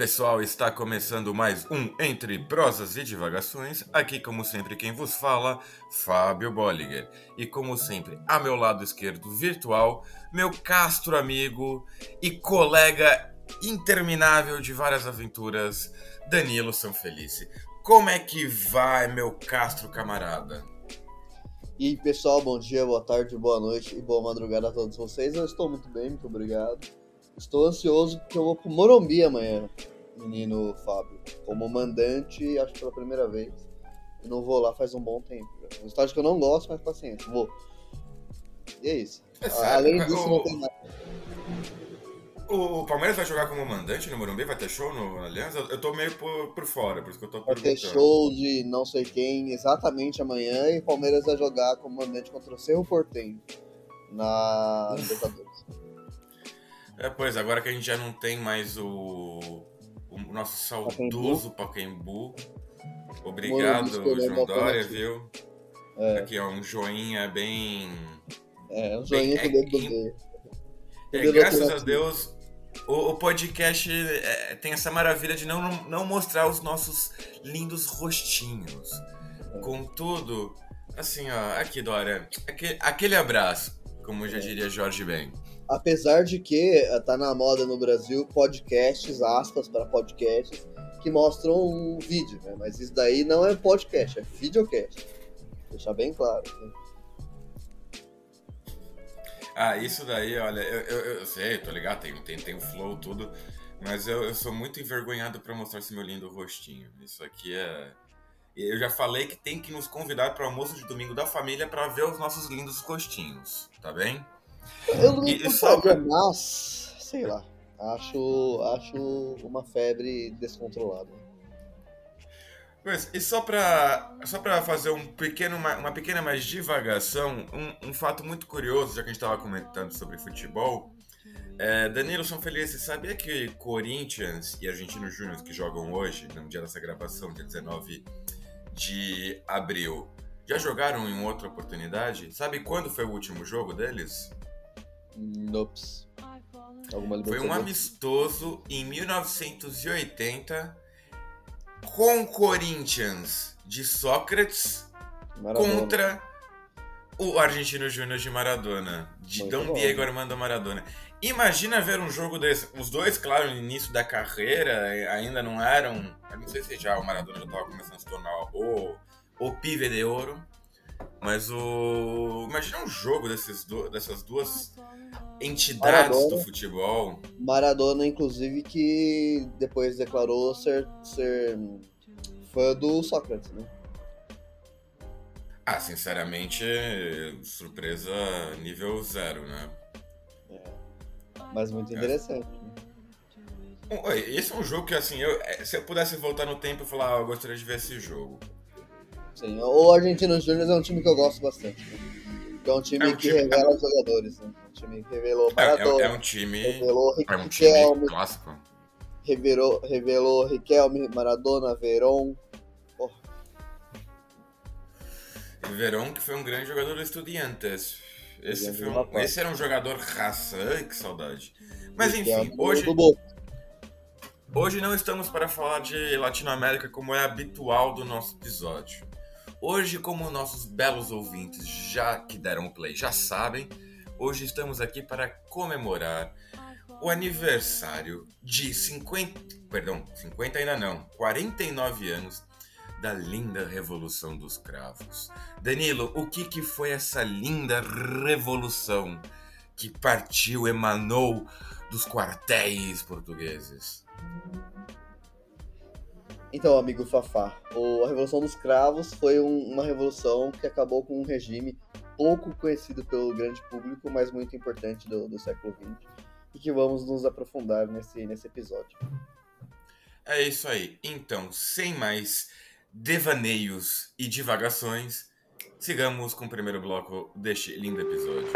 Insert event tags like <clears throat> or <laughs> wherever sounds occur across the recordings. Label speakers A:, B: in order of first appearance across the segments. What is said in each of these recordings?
A: pessoal, está começando mais um Entre Prosas e Divagações. Aqui, como sempre, quem vos fala, Fábio Bolliger. E como sempre, a meu lado esquerdo virtual, meu castro amigo e colega interminável de várias aventuras, Danilo Sanfelice. Como é que vai, meu castro camarada?
B: E aí, pessoal, bom dia, boa tarde, boa noite e boa madrugada a todos vocês. Eu estou muito bem, muito obrigado. Estou ansioso porque eu vou pro Morumbi amanhã, menino Fábio. Como mandante, acho que pela primeira vez. E não vou lá faz um bom tempo. Um estádio que eu não gosto, mas paciência, vou. E é isso.
A: É sério?
B: Além disso,
A: O-
B: não tem nada.
A: O Palmeiras vai jogar como mandante no Morumbi? Vai ter show no Aliança? Eu tô meio por, por fora, por isso que eu tô
B: Vai ter show de não sei quem exatamente amanhã e o Palmeiras vai jogar como mandante contra o Cerro Portenho na <laughs> Libertadores.
A: É, pois, agora que a gente já não tem mais o, o nosso saudoso Pacaembu. Obrigado,
B: escolheu
A: João Dória, viu?
B: É.
A: Aqui, ó, um joinha bem...
B: É, um joinha
A: Bem,
B: com
A: é
B: dedo.
A: É, graças a? Deus, o, o podcast é, tem essa maravilha de não, não mostrar os nossos lindos rostinhos. Contudo, assim, ó, aqui, Dória, aquele, aquele abraço, como já diria Jorge Ben.
B: Apesar de que eh, tá na moda no Brasil podcasts, aspas para podcasts, que mostram um vídeo, né? Mas isso daí não é podcast, é videocast. Deixar bem claro. né?
A: Ah, isso daí, olha, eu, eu, eu sei, tô ligado, tem, tem, tem o flow, tudo, mas eu, eu sou muito envergonhado pra mostrar esse meu lindo rostinho. Isso aqui é. Eu já falei que tem que nos convidar para o almoço de domingo da família pra ver os nossos lindos rostinhos, tá bem?
B: Eu não me
A: só
B: mas, sei lá, acho, acho uma febre descontrolada.
A: Pois, e só pra, só pra fazer um pequeno, uma, uma pequena mais divagação, um, um fato muito curioso, já que a gente tava comentando sobre futebol, é, Danilo São Feliz, você sabia que Corinthians e Argentinos Júnior que jogam hoje, no dia dessa gravação, dia 19 de abril, já jogaram em outra oportunidade? Sabe quando foi o último jogo deles?
B: Nops.
A: Foi um amistoso em 1980 com Corinthians de Sócrates
B: Maradona.
A: contra o Argentino Júnior de Maradona, de
B: Muito
A: Dom
B: bom.
A: Diego Armando Maradona. Imagina ver um jogo desse. Os dois, claro, no início da carreira, ainda não eram. Eu não sei se já o Maradona já estava começando a se tornar o, o pive de ouro. Mas o. Imagina um jogo desses dessas duas entidades
B: Maradona.
A: do futebol.
B: Maradona, inclusive, que depois declarou ser, ser fã do Sócrates, né?
A: Ah, sinceramente, surpresa nível zero, né?
B: Mas muito
A: É.
B: interessante. né?
A: Esse é um jogo que, assim, eu, é, se eu pudesse voltar no tempo, eu falar, ah, eu gostaria de ver esse jogo.
B: Sim, o Argentinos Júnior é um time que eu gosto bastante. Né? É um time
A: É um
B: que
A: time-
B: revela os jogadores, né? Um time que revelou
A: É, é-
B: Maradona,
A: é um time.
B: revelou
A: É um time
B: Riquelme,
A: clássico.
B: revelou, revelou Riquelme, Maradona, Veron. Porra,
A: E Verón, que foi um grande jogador do Estudiantes. Esse, foi um- esse era um jogador raça. Ai, que saudade. Mas
B: Riquelme
A: enfim, hoje, hoje não estamos para falar de Latinoamérica como é habitual do nosso episódio. Hoje, como nossos belos ouvintes já que deram play já sabem, hoje estamos aqui para comemorar o aniversário de 50, perdão, 50 ainda não, 49 anos da linda Revolução dos Cravos. Danilo, o que, que foi essa linda revolução que partiu, emanou dos quartéis portugueses?
B: Então, amigo Fafá, a Revolução dos Cravos foi um- uma revolução que acabou com um regime pouco conhecido pelo grande público, mas muito importante do, do século XX, e que vamos nos aprofundar nesse, nesse episódio.
A: É isso aí. Então, sem mais devaneios e divagações, sigamos com o primeiro bloco deste lindo episódio.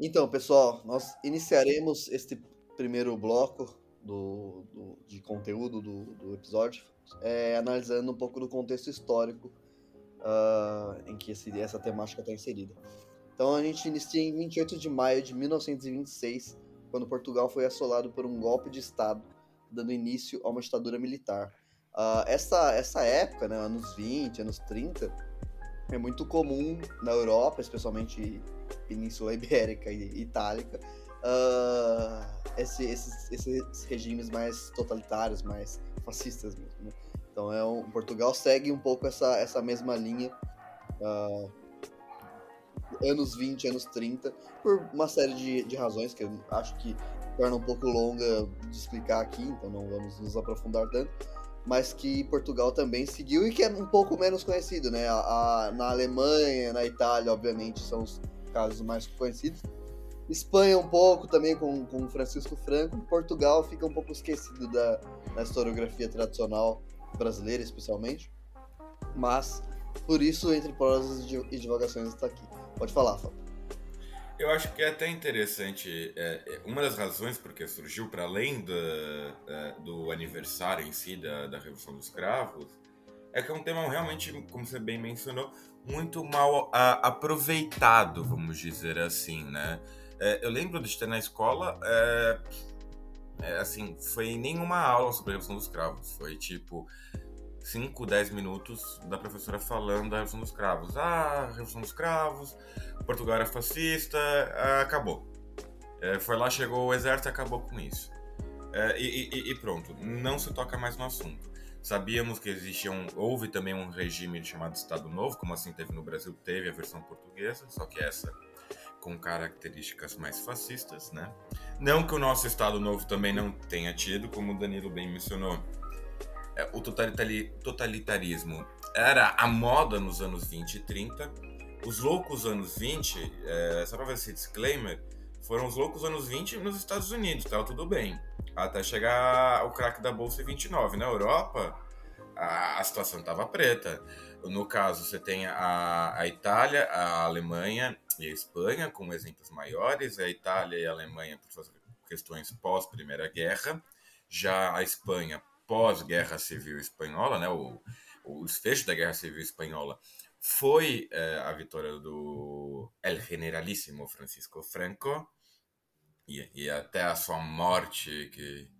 B: Então, pessoal, nós iniciaremos este primeiro bloco do, do- de conteúdo do, do episódio é, analisando um pouco do contexto histórico ah, em que esse- essa temática está inserida. Então, a gente inicia em 28 de maio de 1926, quando Portugal foi assolado por um golpe de Estado, dando início a uma ditadura militar. Uh, essa, essa época, né, anos 20, anos 30, é muito comum na Europa, especialmente Península Ibérica e Itálica, uh, esse, esses, esses regimes mais totalitários, mais fascistas mesmo. Né? Então é um, Portugal segue um pouco essa, essa mesma linha. Uh, anos 20, anos 30, por uma série de, de razões que eu acho que torna um pouco longa de explicar aqui, então não vamos nos aprofundar tanto, mas que Portugal também seguiu e que é um pouco menos conhecido, né? A, a, na Alemanha, na Itália, obviamente, são os casos mais conhecidos. Espanha um pouco também com, com Francisco Franco. Portugal fica um pouco esquecido da, da historiografia tradicional brasileira, especialmente. Mas, por isso, entre prosas e divagações está aqui. Pode falar, Fábio.
A: Eu acho que é até interessante, é, é uma das razões porque surgiu, para além do, é, do aniversário em si da, da Revolução dos Cravos, é que é um tema realmente, como você bem mencionou, muito mal a, aproveitado, vamos dizer assim, né? É, eu lembro de ter na escola, é, é, assim, foi nenhuma aula sobre a Revolução dos Cravos, foi tipo 5, 10 minutos da professora falando da Revolução dos Cravos. Ah, Revolução dos Cravos, Portugal era fascista, ah, acabou. É, foi lá, chegou o exército acabou com isso. É, e, e, e, pronto, não se toca mais no assunto. Sabíamos que existia um, houve também um regime chamado Estado Novo, como assim teve no Brasil, teve a versão portuguesa, só que essa com características mais fascistas, né? Não que o nosso Estado Novo também não tenha tido, como o Danilo bem mencionou, é, o totalitarismo era a moda nos anos 20 e 30. Os loucos anos 20, é, só para ver esse disclaimer, foram os loucos anos 20 nos Estados Unidos, tava tudo bem. Até chegar o craque da Bolsa 29. Na Europa, a, a situação tava preta. No caso, você tem a, a Itália, a Alemanha e a Espanha como exemplos maiores. A Itália e a Alemanha por suas questões pós-Primeira Guerra. Já a Espanha pós-Guerra Civil Espanhola, né, o, o desfecho da Guerra Civil Espanhola, foi é, a vitória do El Generalíssimo Francisco Franco, e, e até a sua morte, que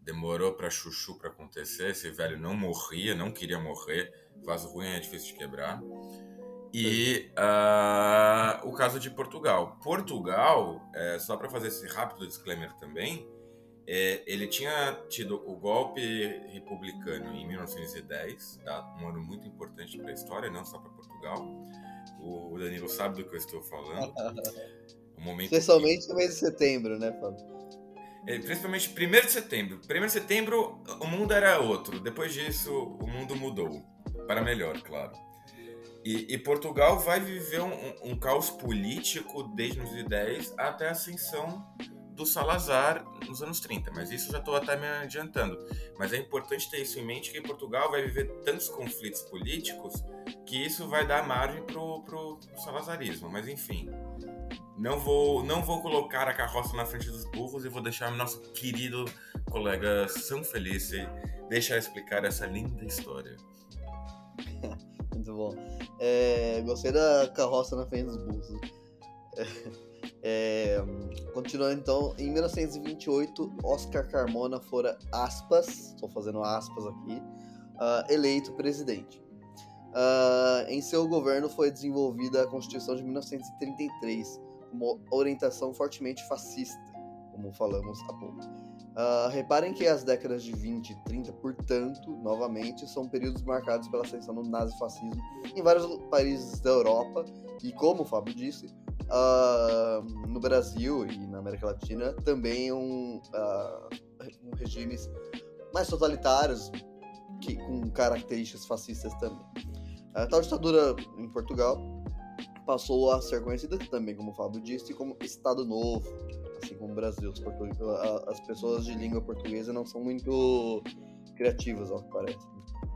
A: demorou para chuchu para acontecer, esse velho não morria, não queria morrer, vaso ruim é difícil de quebrar. E uh, o caso de Portugal. Portugal, é, só para fazer esse rápido disclaimer também, é, ele tinha tido o golpe republicano em 1910, tá? um ano muito importante para a história, não só para Portugal. O, Danilo sabe do que eu estou falando. <laughs>
B: Momento Especialmente que... no mês de setembro, né, Fábio?
A: É, principalmente 1 de setembro. 1 de setembro o mundo era outro. Depois disso, o mundo mudou. Para melhor, claro. E, e Portugal vai viver um, um, caos político desde os 10 até a ascensão do Salazar nos anos 30, mas isso já estou até me adiantando. Mas é importante ter isso em mente que Portugal vai viver tantos conflitos políticos que isso vai dar margem pro, pro salazarismo. Mas enfim, não vou não vou colocar a carroça na frente dos burros e vou deixar nosso querido colega São Felice deixar explicar essa linda história. <laughs>
B: Muito bom. É, gostei da carroça na frente dos burros. É. É, continuando então, em 1928, Oscar Carmona fora aspas, estou fazendo aspas aqui, uh, eleito presidente. Uh, em seu governo foi desenvolvida a Constituição de 1933, com orientação fortemente fascista, como falamos há pouco. Uh, reparem que as décadas de 20 e 30, portanto, novamente, são períodos marcados pela ascensão do nazifascismo em vários países da Europa e, como o Fábio disse, uh, no Brasil e na América Latina também um, uh, um regimes mais totalitários que, com características fascistas também. A tal ditadura em Portugal passou a ser conhecida também, como o Fábio disse, como Estado Novo, assim como o Brasil. As pessoas de língua portuguesa não são muito criativas, ao que parece.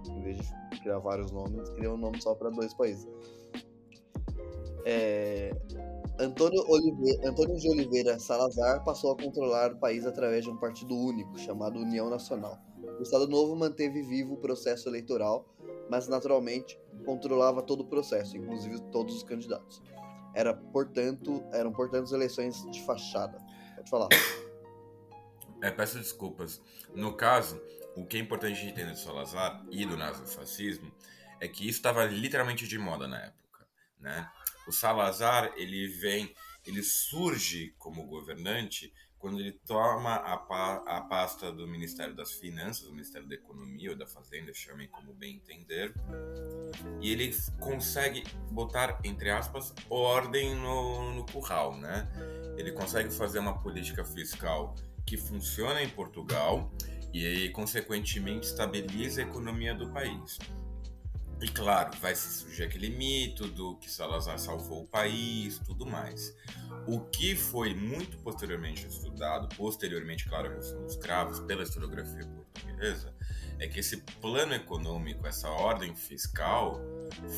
B: Em vez de criar vários nomes, criam um nome só para dois países. É, Antônio, Oliveira, Antônio de Oliveira Salazar passou a controlar o país através de um partido único, chamado União Nacional. O Estado Novo manteve vivo o processo eleitoral, mas naturalmente controlava todo o processo, inclusive todos os candidatos. Era, portanto, eram, portanto, eleições de fachada. Pode falar.
A: É, peço desculpas. No caso, o que é importante entender do Salazar e do nazifascismo é que isso estava literalmente de moda na época, né? O Salazar, ele vem, ele surge como governante quando ele toma a, pa, a pasta do Ministério das Finanças, do Ministério da Economia ou da Fazenda, chamem como bem entender, e ele consegue botar, entre aspas, ordem no, no curral, né? Ele consegue fazer uma política fiscal que funciona em Portugal e aí, consequentemente, estabiliza a economia do país. E claro, vai se surgir aquele mito do que Salazar salvou o país, tudo mais. O que foi muito posteriormente estudado, posteriormente, claro, a Revolução dos Cravos, pela historiografia portuguesa, é que esse plano econômico, essa ordem fiscal,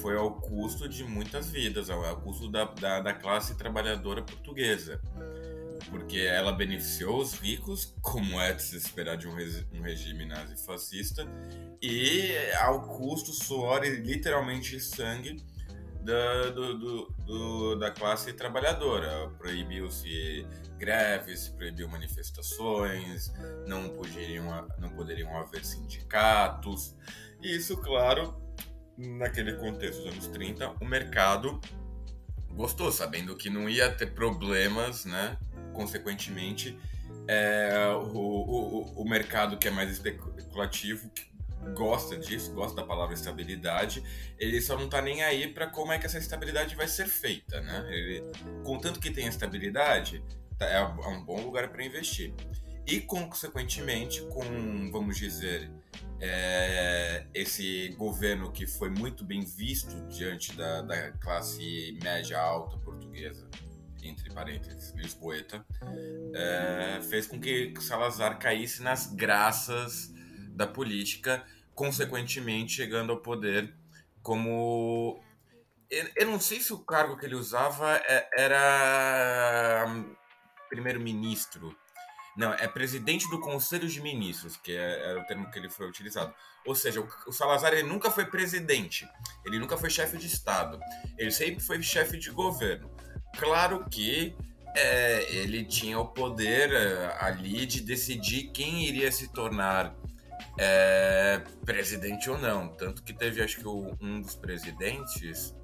A: foi ao custo de muitas vidas, ao custo da, da, da classe trabalhadora portuguesa porque ela beneficiou os ricos, como é de se esperar de um, um regime nazifascista, e ao custo, suor e literalmente sangue da, do, do, do, da classe trabalhadora. Proibiu-se greves, proibiu manifestações, não poderiam, não poderiam haver sindicatos. Isso, claro, naquele contexto dos anos 30, o mercado gostou, sabendo que não ia ter problemas, né? consequentemente, é, o, o, o mercado que é mais especulativo, que gosta disso, gosta da palavra estabilidade, ele só não está nem aí para como é que essa estabilidade vai ser feita, né? Ele, contanto que tem estabilidade, tá, é um bom lugar para investir. E, consequentemente, com, vamos dizer, é, esse governo que foi muito bem visto diante da, da classe média alta portuguesa entre parênteses, Lisboeta, é, fez com que Salazar caísse nas graças da política, consequentemente chegando ao poder como. Eu não sei se o cargo que ele usava é, era hum, primeiro-ministro. Não, é presidente do Conselho de Ministros, que é, era o termo que ele foi utilizado. Ou seja, o, Salazar ele nunca foi presidente, ele nunca foi chefe de Estado, ele sempre foi chefe de governo. Claro que é, ele tinha o poder é, ali de decidir quem iria se tornar é, presidente ou não. Tanto que teve, acho que, o, um dos presidentes,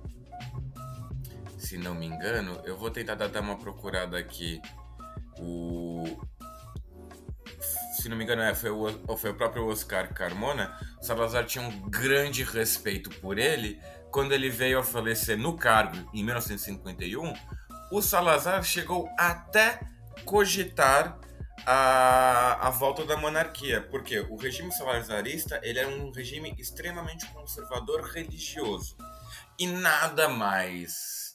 A: se não me engano, eu vou tentar dar uma procurada aqui. O. Se não me engano, é, foi, o, foi o próprio Oscar Carmona. Salazar tinha um grande respeito por ele. Quando ele veio a falecer no cargo em 1951, o Salazar chegou até cogitar a, a volta da monarquia, porque o regime salazarista ele era um regime extremamente conservador religioso e nada mais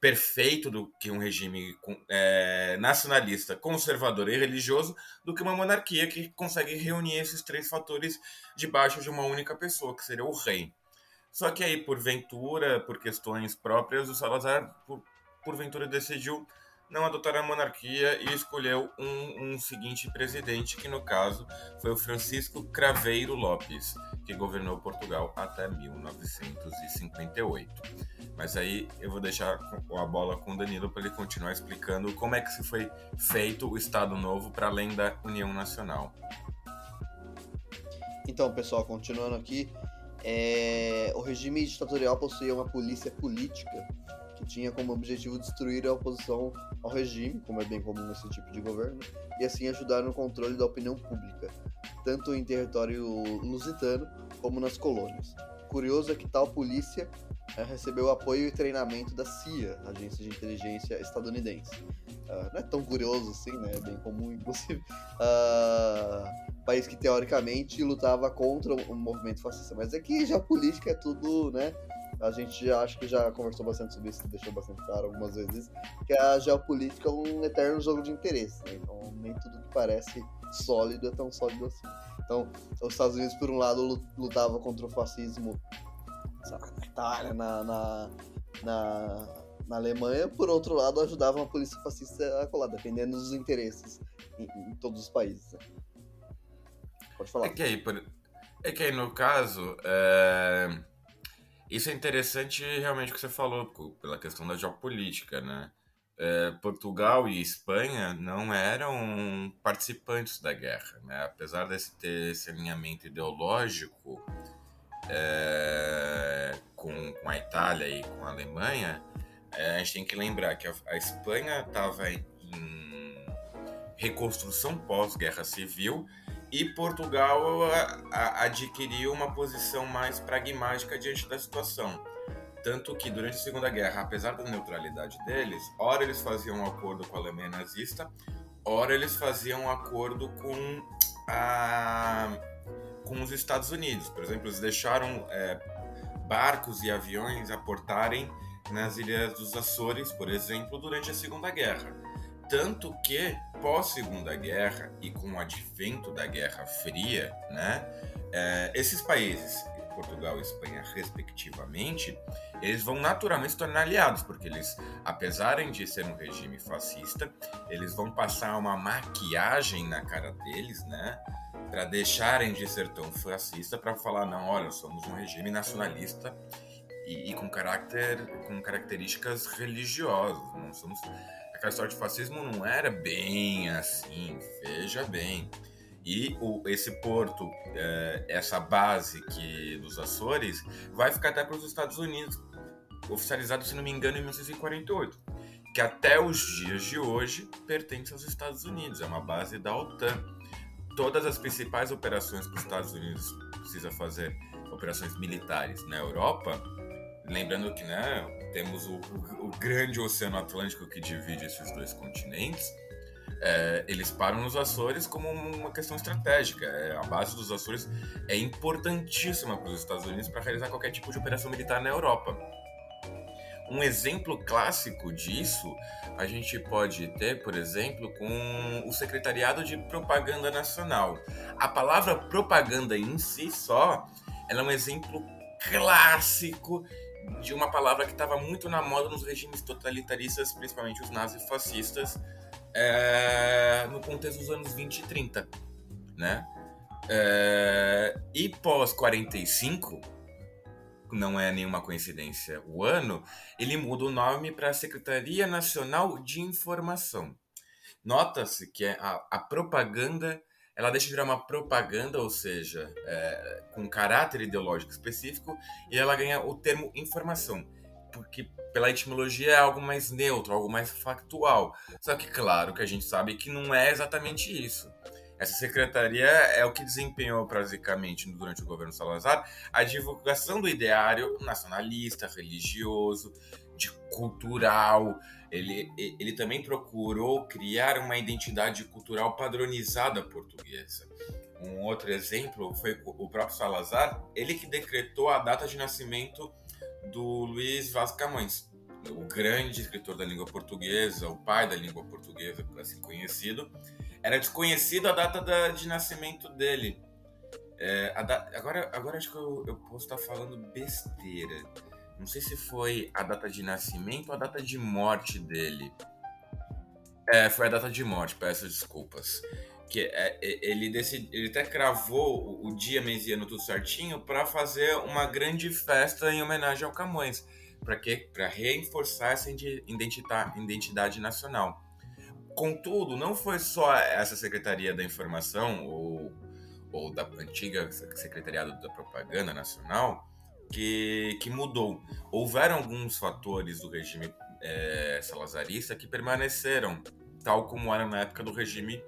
A: perfeito do que um regime é, nacionalista, conservador e religioso do que uma monarquia que consegue reunir esses três fatores debaixo de uma única pessoa, que seria o rei. Só que aí, por ventura, por questões próprias, o Salazar, por, porventura decidiu não adotar a monarquia e escolheu um, um, seguinte presidente, que no caso foi o Francisco Craveiro Lopes, que governou Portugal até 1958. Mas aí eu vou deixar a bola com o Danilo para ele continuar explicando como é que se foi feito o Estado Novo para além da União Nacional.
B: Então, pessoal, continuando aqui, é... o regime ditatorial possuía uma polícia política que tinha como objetivo destruir a oposição ao regime, como é bem comum nesse tipo de governo, e assim ajudar no controle da opinião pública, tanto em território lusitano como nas colônias. Curioso é que tal polícia é, recebeu apoio e treinamento da CIA, Agência de Inteligência Estadunidense. Uh, não é tão curioso assim, né? É bem comum, inclusive. Uh, <laughs> país que teoricamente lutava contra o movimento fascista, mas aqui já a política é tudo, né? A gente já acho que já conversou bastante sobre isso, deixou bastante claro algumas vezes, que a geopolítica é um eterno jogo de interesse, né? Então nem tudo que parece sólido é tão sólido assim. Então, os Estados Unidos, por um lado, lutava contra o fascismo na Itália, na, na, na, na, Alemanha, por outro lado, ajudava a polícia fascista a colar, dependendo dos interesses em, em todos os países. Né? Pode falar.
A: É que aí, por... é que aí no caso, é isso é interessante realmente o que você falou, pela questão da geopolítica, né? é, Portugal e Espanha não eram participantes da guerra, né? apesar de ter esse alinhamento ideológico é, com, com, a Itália e com a Alemanha, é, a gente tem que lembrar que a, a Espanha estava em reconstrução pós-guerra civil e Portugal adquiriu uma posição mais pragmática diante da situação. Tanto que durante a Segunda Guerra, apesar da neutralidade deles, ora eles faziam um acordo com a Alemanha nazista, ora eles faziam um acordo com, a, com os Estados Unidos. Por exemplo, eles deixaram é, barcos e aviões aportarem nas ilhas dos Açores, por exemplo, durante a Segunda Guerra. Tanto que, pós-Segunda Guerra e com o advento da Guerra Fria, né, é, esses países, Portugal e Espanha, respectivamente, eles vão naturalmente se tornar aliados, porque eles, apesar de ser um regime fascista, eles vão passar uma maquiagem na cara deles, né? Para deixarem de ser tão fascista, para falar, não, olha, somos um regime nacionalista e, e, com caráter, com características religiosas, não somos aquela história de fascismo não era bem assim, veja bem. E o, esse porto, é, essa base que dos Açores, vai ficar até para os Estados Unidos, oficializado, se não me engano, em 1948, que até os dias de hoje pertence aos Estados Unidos, é uma base da OTAN. Todas as principais operações que os Estados Unidos precisa fazer, operações militares na Europa, lembrando que né, temos o, o, grande Oceano Atlântico que divide esses dois continentes, é, eles param nos Açores como uma questão estratégica. É, a base dos Açores é importantíssima para os Estados Unidos para realizar qualquer tipo de operação militar na Europa. Um exemplo clássico disso a gente pode ter, por exemplo, com o Secretariado de Propaganda Nacional. A palavra propaganda em si só é um exemplo clássico de uma palavra que estava muito na moda nos regimes totalitaristas, principalmente os nazifascistas, é, no contexto dos anos 20 e 30, né? É, e pós 45, não é nenhuma coincidência o ano, ele muda o nome para Secretaria Nacional de Informação. Nota-se que a, a propaganda ela deixa de virar uma propaganda, ou seja, é, com caráter ideológico específico, e ela ganha o termo informação, porque pela etimologia é algo mais neutro, algo mais factual. Só que, claro, que a gente sabe que não é exatamente isso. Essa secretaria é o que desempenhou, basicamente, durante o governo Salazar, a divulgação do ideário nacionalista, religioso, de cultural, ele, ele também procurou criar uma identidade cultural padronizada portuguesa. Um outro exemplo foi o próprio Salazar, ele que decretou a data de nascimento do Luiz Vaz Camões, o grande escritor da língua portuguesa, o pai da língua portuguesa, assim conhecido. Era desconhecido a data da, de nascimento dele. É, da, agora, agora acho que eu, eu posso estar falando besteira não sei se foi a data de nascimento ou a data de morte dele. É, foi a data de morte, peço desculpas. Que é, ele, decidi, ele até cravou o dia, mês e ano tudo certinho para fazer uma grande festa em homenagem ao Camões. Para reforçar essa identidade, identidade nacional. Contudo, não foi só essa Secretaria da Informação ou, ou da antiga Secretariado da Propaganda Nacional que, que mudou. Houveram alguns fatores do regime é, salazarista que permaneceram, tal como era na época do regime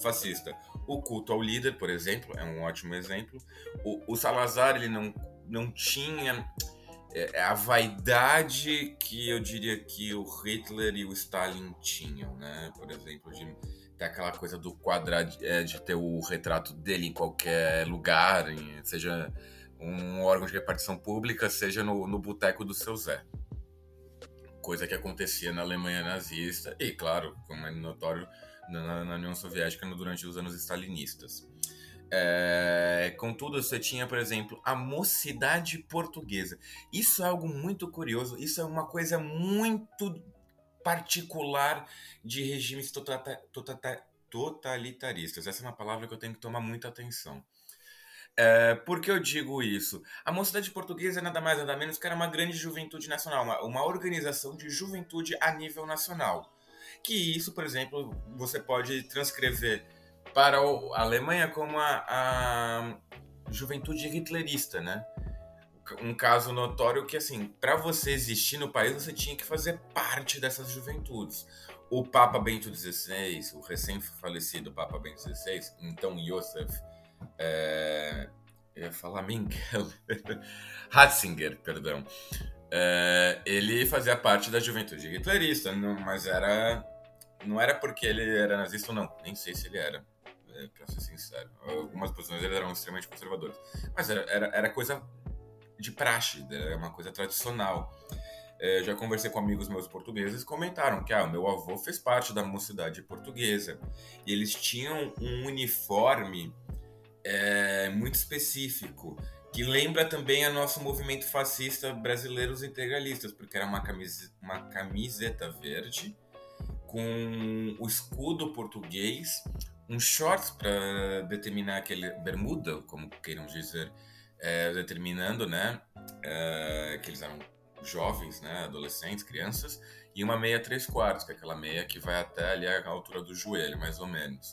A: fascista. O culto ao líder, por exemplo, é um ótimo exemplo. O, o Salazar ele não, não tinha é, a vaidade que eu diria que o Hitler e o Stalin tinham, né? Por exemplo, de ter aquela coisa do quadrado, é, de ter o retrato dele em qualquer lugar, seja um órgão de repartição pública, seja no, no boteco do seu Zé. Coisa que acontecia na Alemanha nazista e, claro, como é notório, na, na União Soviética durante os anos stalinistas. É, contudo, você tinha, por exemplo, a mocidade portuguesa. Isso é algo muito curioso, isso é uma coisa muito particular de regimes tota-, tota-, totalitaristas. Essa é uma palavra que eu tenho que tomar muita atenção. É, por que eu digo isso? A Mocidade Portuguesa é nada mais nada menos que era uma grande juventude nacional, uma, uma organização de juventude a nível nacional. Que isso, por exemplo, você pode transcrever para a Alemanha como a, a juventude hitlerista, né? Um caso notório que, assim, para você existir no país, você tinha que fazer parte dessas juventudes. O Papa Bento XVI, o recém-falecido Papa Bento XVI, então Josef é, eu ia falar Mingel. <laughs> Ratzinger, perdão. É, ele fazia parte da juventude hitlerista, não, mas era. Não era porque ele era nazista ou não. Nem sei se ele era, é, pra ser sincero. Algumas posições ele eram extremamente conservadoras. Mas era, era, era coisa de praxe, era uma coisa tradicional. Já conversei com amigos meus portugueses comentaram que ah, o meu avô fez parte da mocidade portuguesa e eles tinham um uniforme é, muito específico, que lembra também a nosso movimento fascista brasileiro, os integralistas, porque era uma, camise, uma camiseta verde com o escudo português, um shorts para determinar aquele bermuda, como queiram dizer, é, determinando, né, é, que eles eram jovens, né, adolescentes, crianças, e uma meia três quartos, que é aquela meia que vai até ali a altura do joelho, mais ou menos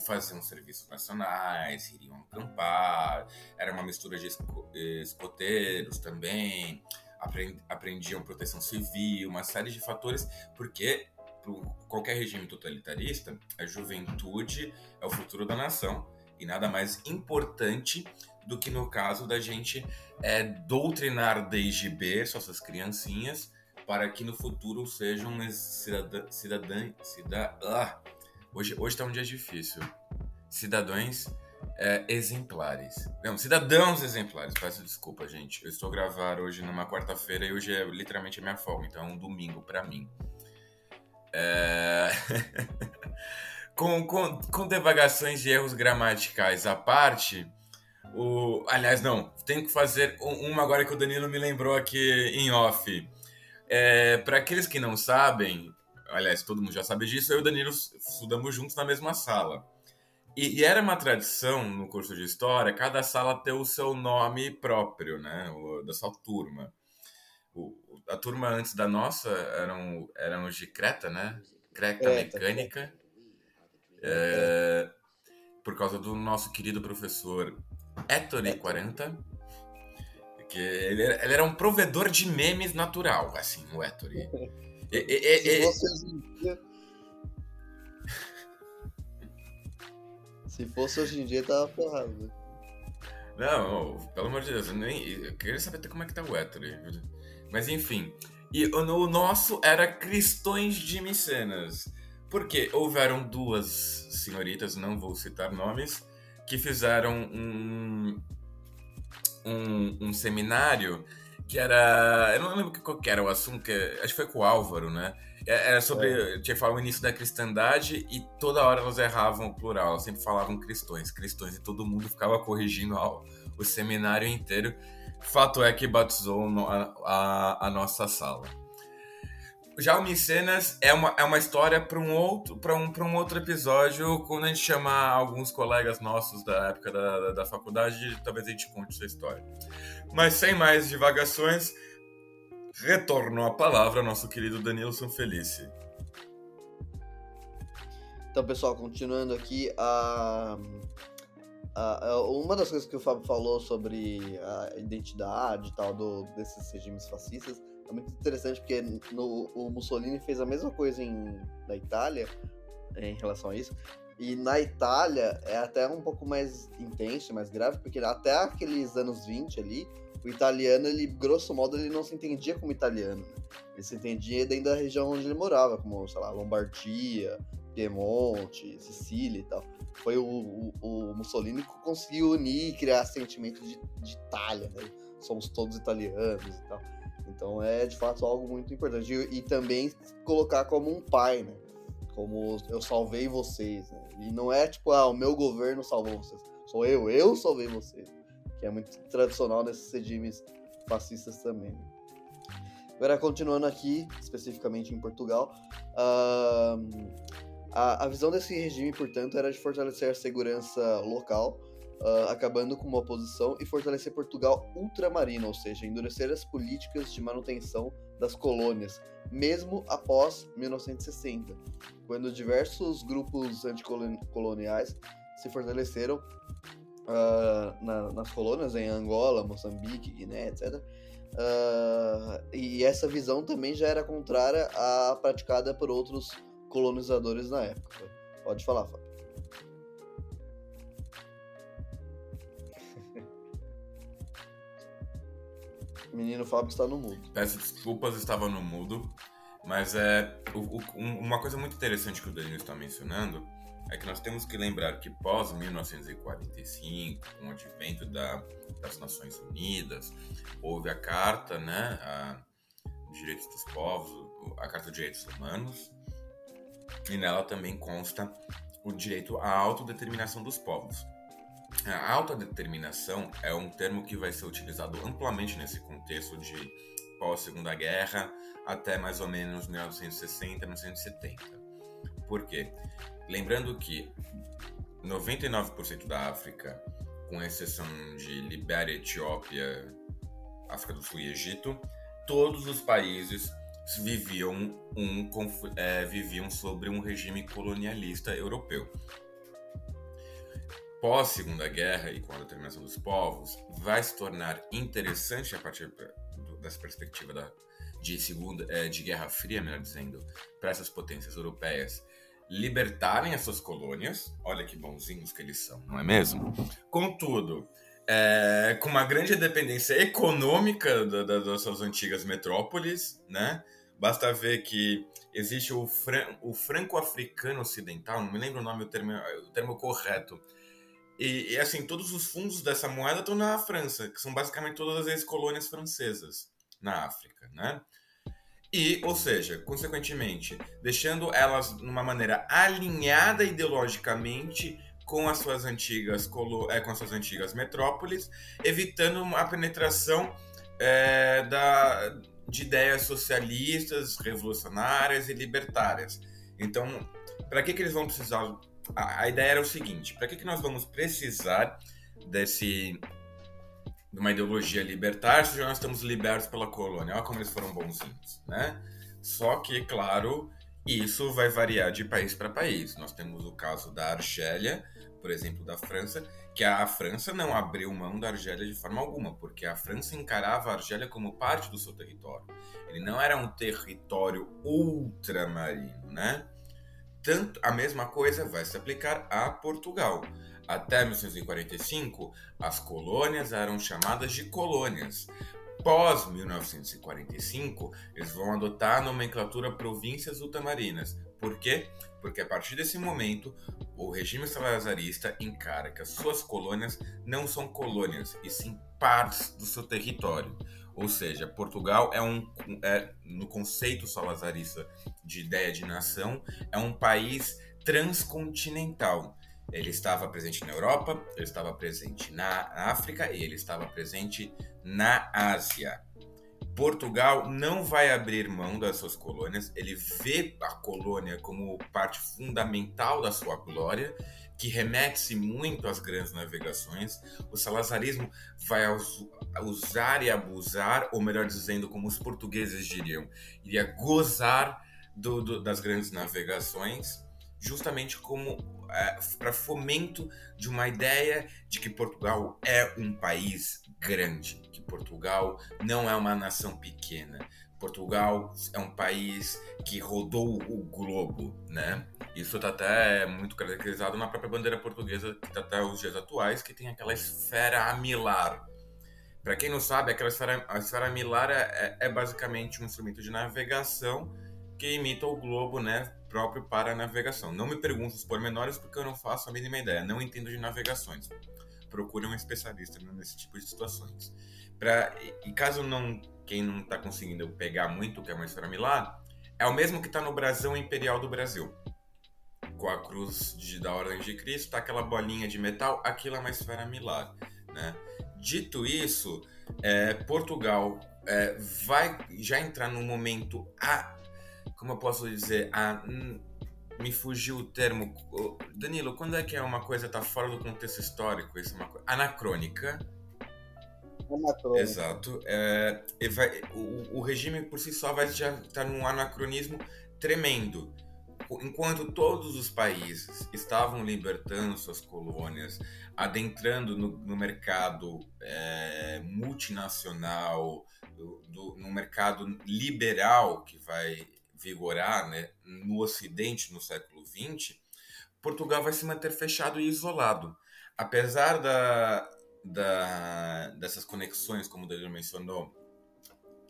A: faziam serviços nacionais, iriam acampar, era uma mistura de escoteiros também, aprendiam proteção civil, uma série de fatores, porque para qualquer regime totalitarista, a juventude é o futuro da nação e nada mais importante do que no caso da gente é, doutrinar desde berço essas criancinhas para que no futuro sejam cidadã, cidadã, cidadã, ah, Hoje, hoje tá um dia difícil. Cidadãos é, exemplares. Não, cidadãos exemplares. Peço desculpa, gente. Eu estou a gravar hoje numa quarta-feira e hoje é literalmente a minha folga, então é um domingo para mim. É... <laughs> com, com, com devagações de erros gramaticais à parte, o... aliás, não, tenho que fazer uma agora que o Danilo me lembrou aqui em off. É, para aqueles que não sabem, aliás, todo mundo já sabe disso, eu e o Danilo estudamos juntos na mesma sala. E, e, era uma tradição no curso de história cada sala ter o seu nome próprio, né? O, da sua turma. O, a turma antes da nossa eram, eram os de Creta, né? Creta Mecânica. É, por causa do nosso querido professor Ettore 40. Que ele, ele era um provedor de memes natural, assim, o Ettore. <laughs>
B: E, e, Se fosse hoje em dia. Se fosse hoje em dia, tava ferrado. Né?
A: Não, pelo amor de Deus, eu, nem, eu queria saber até como é que tá o hétero. Mas enfim. E o, o nosso era Cristões de Micenas. Porque houveram duas senhoritas, não vou citar nomes, que fizeram um, um, um seminário que era. Eu não lembro qual que era o assunto, que, acho que foi com o Álvaro, né? É, era sobre. É. Tinha falado o início da cristandade e toda hora elas erravam o plural, elas sempre falavam cristões, cristões, e todo mundo ficava corrigindo ao, o seminário inteiro. Fato é que batizou a, a, a nossa sala. Já o Micenas é uma, é uma história para um outro para um, um outro episódio, quando a gente chamar alguns colegas nossos da época da, da, da faculdade, talvez a gente conte essa história. Mas sem mais divagações, retorno a palavra ao nosso querido Danilson Felice.
B: Então, pessoal, continuando aqui, a, a, a, uma das coisas que o Fábio falou sobre a identidade tal do, desses regimes fascistas é muito interessante porque no, o Mussolini fez a mesma coisa em, na Itália em relação a isso. E na Itália é até um pouco mais intenso, mais grave, porque até aqueles anos 20 ali, o italiano, ele, grosso modo, ele não se entendia como italiano. Né? Ele se entendia dentro da região onde ele morava, como, sei lá, Lombardia, Piemonte, Sicília e tal. Foi o, o, o Mussolini que conseguiu unir e criar sentimento de, de Itália, né? Somos todos italianos e tal. Então é de fato algo muito importante. E, e também colocar como um pai, né? Como eu salvei vocês, né? E não é tipo, ah, o meu governo salvou vocês. Sou eu, eu salvei vocês. Que é muito tradicional nesses regimes fascistas também. Né? Agora, continuando aqui, especificamente em Portugal, uh, a, a visão desse regime, portanto, era de fortalecer a segurança local uh, acabando com uma oposição e fortalecer Portugal ultramarino, ou seja, endurecer as políticas de manutenção das colônias, mesmo após 1960, quando diversos grupos anticoloniais se fortaleceram uh, na, nas colônias em Angola, Moçambique, Guiné, etc. Uh, e essa visão também já era contrária à praticada por outros colonizadores na época. Pode falar, Fábio. Menino Fábio está no mudo.
A: Peço desculpas, estava no mudo. Mas é o, o, uma coisa muito interessante que o Danilo está mencionando é que nós temos que lembrar que pós 1945, com o advento da, das Nações Unidas, houve a Carta, né, a Direitos dos Povos, a Carta de Direitos Humanos, e nela também consta o direito à autodeterminação dos povos. A autodeterminação é um termo que vai ser utilizado amplamente nesse contexto de pós-Segunda Guerra até mais ou menos 1960, 1970. Por quê? Lembrando que 99% da África, com exceção de Libéria, Etiópia, África do Sul e Egito, todos os países viviam, um, é, viviam sobre um regime colonialista europeu pós Segunda Guerra e com a determinação dos povos vai se tornar interessante a partir dessa perspectiva da, de segunda é, de Guerra Fria, melhor dizendo, para essas potências europeias libertarem as suas colônias. Olha que bonzinhos que eles são, não é mesmo? Contudo, é, com uma grande dependência econômica da, da, das suas antigas metrópoles, né? Basta ver que existe o, fran o franco-africano ocidental, não me lembro o nome, o termo, o termo correto, e, e, assim, todos os fundos dessa moeda estão na França, que são basicamente todas as ex-colônias francesas na África, né? E, ou seja, consequentemente, deixando elas numa maneira alinhada ideologicamente com as suas antigas é, com as suas antigas metrópoles, evitando a penetração é, da, de ideias socialistas, revolucionárias e libertárias. Então, para que, que eles vão precisar a, a ideia era o seguinte: para que, que nós vamos precisar desse de uma ideologia libertária se nós estamos libertos pela colônia? Olha como eles foram bonzinhos, né? Só que, claro, isso vai variar de país para país. Nós temos o caso da Argélia, por exemplo, da França, que a França não abriu mão da Argélia de forma alguma, porque a França encarava a Argélia como parte do seu território. Ele não era um território ultramarino, né? Tanto a mesma coisa vai se aplicar a Portugal. Até 1945, as colônias eram chamadas de colônias. Pós 1945, eles vão adotar a nomenclatura províncias ultramarinas. Por quê? Porque a partir desse momento, o regime salazarista encara que as suas colônias não são colônias, e sim partes do seu território. Ou seja, Portugal é um, é, no conceito salazarista de ideia de nação, é um país transcontinental. Ele estava presente na Europa, ele estava presente na África e ele estava presente na Ásia. Portugal não vai abrir mão das suas colônias, ele vê a colônia como parte fundamental da sua glória que remete-se muito às grandes navegações. O salazarismo vai usar e abusar, ou melhor dizendo, como os portugueses diriam, iria gozar do, do, das grandes navegações, justamente como é, para fomento de uma ideia de que Portugal é um país grande, que Portugal não é uma nação pequena, Portugal é um país que rodou o globo, né? Isso está até muito caracterizado na própria bandeira portuguesa, que está até os dias atuais, que tem aquela esfera amilar. Para quem não sabe, aquela esfera, a esfera amilar é, é, é, basicamente um instrumento de navegação que imita o globo, né? Próprio para a navegação. Não me pergunte os pormenores porque eu não faço a mínima ideia, não entendo de navegações. Procure um especialista nesse tipo de situações. Pra, e caso não quem não está conseguindo pegar muito que é uma esfera milar, é o mesmo que está no brasão imperial do Brasil. Com a cruz de, da Ordem de Cristo, tá aquela bolinha de metal, aquilo é uma esfera milar. Né? Dito isso, é, Portugal é, vai já entrar no momento a, como eu posso dizer, a me fugiu o termo. Danilo, quando é que é uma coisa tá fora do contexto histórico? Isso é uma coisa anacrônica.
B: Anacrônica.
A: Exato. É, vai, o, o, regime por si só vai já estar tá num anacronismo tremendo. Enquanto todos os países estavam libertando suas colônias, adentrando no, no mercado é, multinacional, do, do, no mercado liberal que vai vigorar né, no Ocidente no século XX, Portugal vai se manter fechado e isolado. Apesar da, da, dessas conexões, como o Danilo mencionou,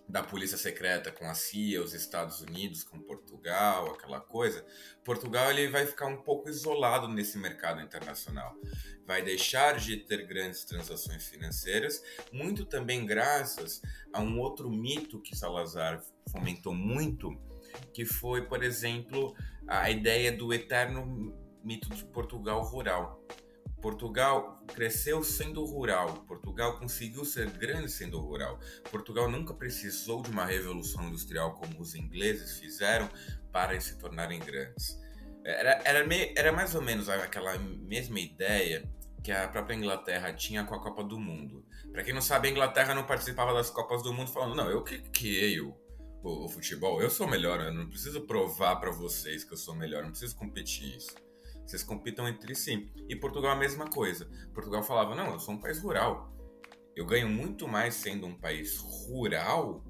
A: da polícia secreta com a CIA, os Estados Unidos com Portugal, aquela coisa, Portugal ele vai ficar um pouco isolado nesse mercado internacional. Vai deixar de ter grandes transações financeiras, muito também graças a um outro mito que Salazar fomentou muito, que foi, por exemplo, a ideia do eterno mito de Portugal rural. Portugal cresceu sendo rural, Portugal conseguiu ser grande sendo rural. Portugal nunca precisou de uma revolução industrial como os ingleses fizeram para se tornarem grandes. Era, era, era mais ou menos aquela mesma ideia que a própria Inglaterra tinha com a Copa do Mundo. Para quem não sabe, a Inglaterra não participava das Copas do Mundo falando: não, eu criei o, o, o futebol, eu sou melhor, eu não preciso provar para vocês que eu sou melhor, não preciso competir isso. Vocês compitam entre si. E Portugal a mesma coisa. Portugal falava: não, eu sou um país rural. Eu ganho muito mais sendo um país rural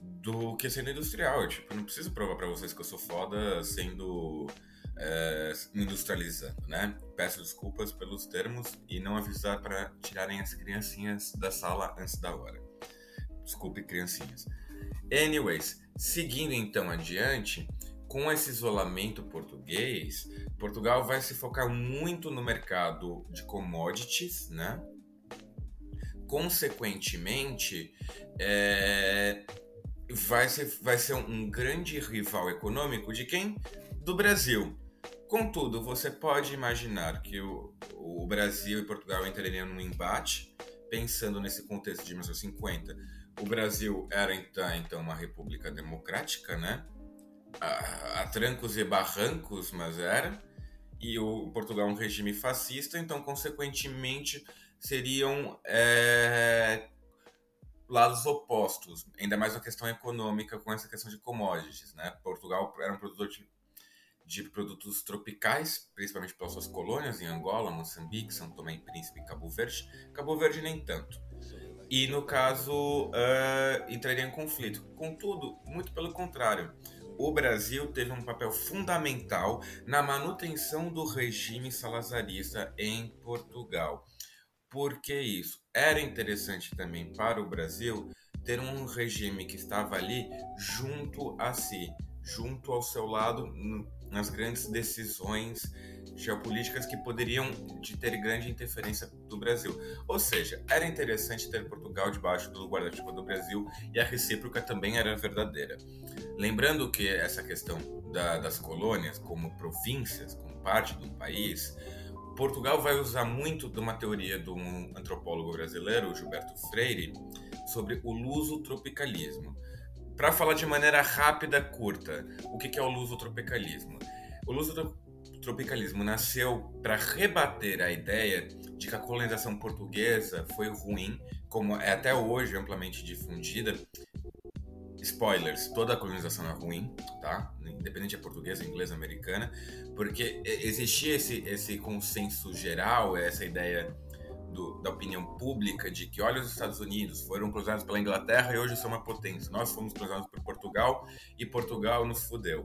A: do que sendo industrial. Eu, tipo, eu não preciso provar para vocês que eu sou foda sendo é, industrializando, né? Peço desculpas pelos termos e não avisar para tirarem as criancinhas da sala antes da hora. Desculpe, criancinhas. Anyways, seguindo então adiante, com esse isolamento português, Portugal vai se focar muito no mercado de commodities, né? Consequentemente, é, vai, ser, vai ser um grande rival econômico de quem? Do Brasil. Contudo, você pode imaginar que o, o Brasil e Portugal entrariam num embate, pensando nesse contexto de 1950 o Brasil era então, então uma república democrática, né? A, a, trancos e barrancos, mas era. E o Portugal um regime fascista, então, consequentemente, seriam é, lados opostos, ainda mais na questão econômica com essa questão de commodities, né? Portugal era um produtor de, de produtos tropicais, principalmente pelas suas colônias em Angola, Moçambique, São Tomé e Príncipe e Cabo Verde. Cabo Verde nem tanto e no caso uh, entraria em conflito. Contudo, muito pelo contrário, o Brasil teve um papel fundamental na manutenção do regime salazarista em Portugal. Por que isso? Era interessante também para o Brasil ter um regime que estava ali junto a si, junto ao seu lado nas grandes decisões geopolíticas que poderiam de ter grande interferência do Brasil. Ou seja, era interessante ter Portugal debaixo do guarda-chuva do Brasil e a recíproca também era verdadeira. Lembrando que essa questão da, das colônias como províncias, como parte do país, Portugal vai usar muito de uma teoria de um antropólogo brasileiro, Gilberto Freire, sobre o luso-tropicalismo. Para falar de maneira rápida, curta, o que é o luso-tropicalismo? O luso tropicalismo nasceu para rebater a ideia de que a colonização portuguesa foi ruim, como é até hoje amplamente difundida. Spoilers, toda a colonização é ruim, tá? Independente é portuguesa, inglesa, americana, porque existia esse, esse consenso geral, essa ideia do, da opinião pública de que, olha, os Estados Unidos foram colonizados pela Inglaterra e hoje são uma potência. Nós fomos colonizados por Portugal e Portugal nos fudeu.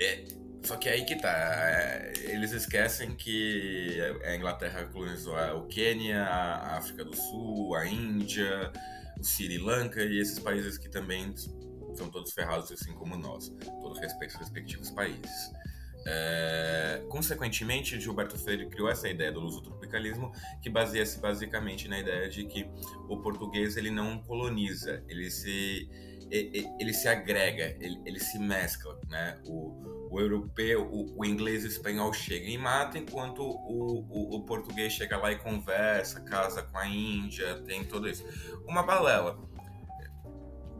A: É, só que aí que tá. É, eles esquecem que a Inglaterra colonizou o Quênia, a África do Sul, a Índia, Sri Lanka e esses países que também são todos ferrados assim como nós, todos respeito aos respectivos países. É, consequentemente, Gilberto Freire criou essa ideia do luso-tropicalismo, que baseia-se basicamente na ideia de que o português ele não coloniza, ele se ele se agrega, ele, ele se mescla, né? O, o europeu, o, o, inglês e o espanhol chegam e matam, enquanto o, o, o, português chega lá e conversa, casa com a Índia, tem tudo isso. Uma balela.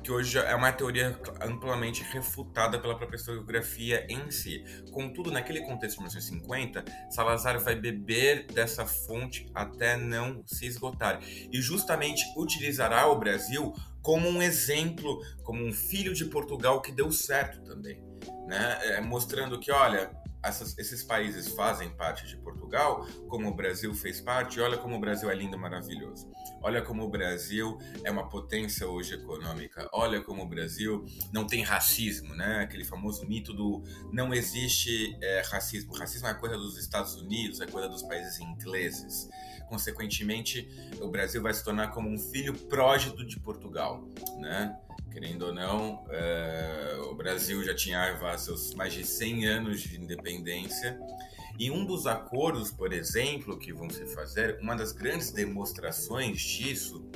A: Que hoje é uma teoria amplamente refutada pela própria historiografia em si. Contudo, naquele contexto de 1950, Salazar vai beber dessa fonte até não se esgotar e justamente utilizará o Brasil como um exemplo, como um filho de Portugal que deu certo também, né? É, mostrando que, olha, essas, esses países fazem parte de Portugal, como o Brasil fez parte, olha como o Brasil é lindo maravilhoso. Olha como o Brasil é uma potência hoje econômica. Olha como o Brasil não tem racismo, né? Aquele famoso mito do não existe é, racismo. Racismo é coisa dos Estados Unidos, é coisa dos países ingleses. Consequentemente, o Brasil vai se tornar como um filho pródigo de Portugal, né? Querendo ou não, é, o Brasil já tinha seus mais de 100 anos de independência. E um dos acordos, por exemplo, que vão se fazer, uma das grandes demonstrações disso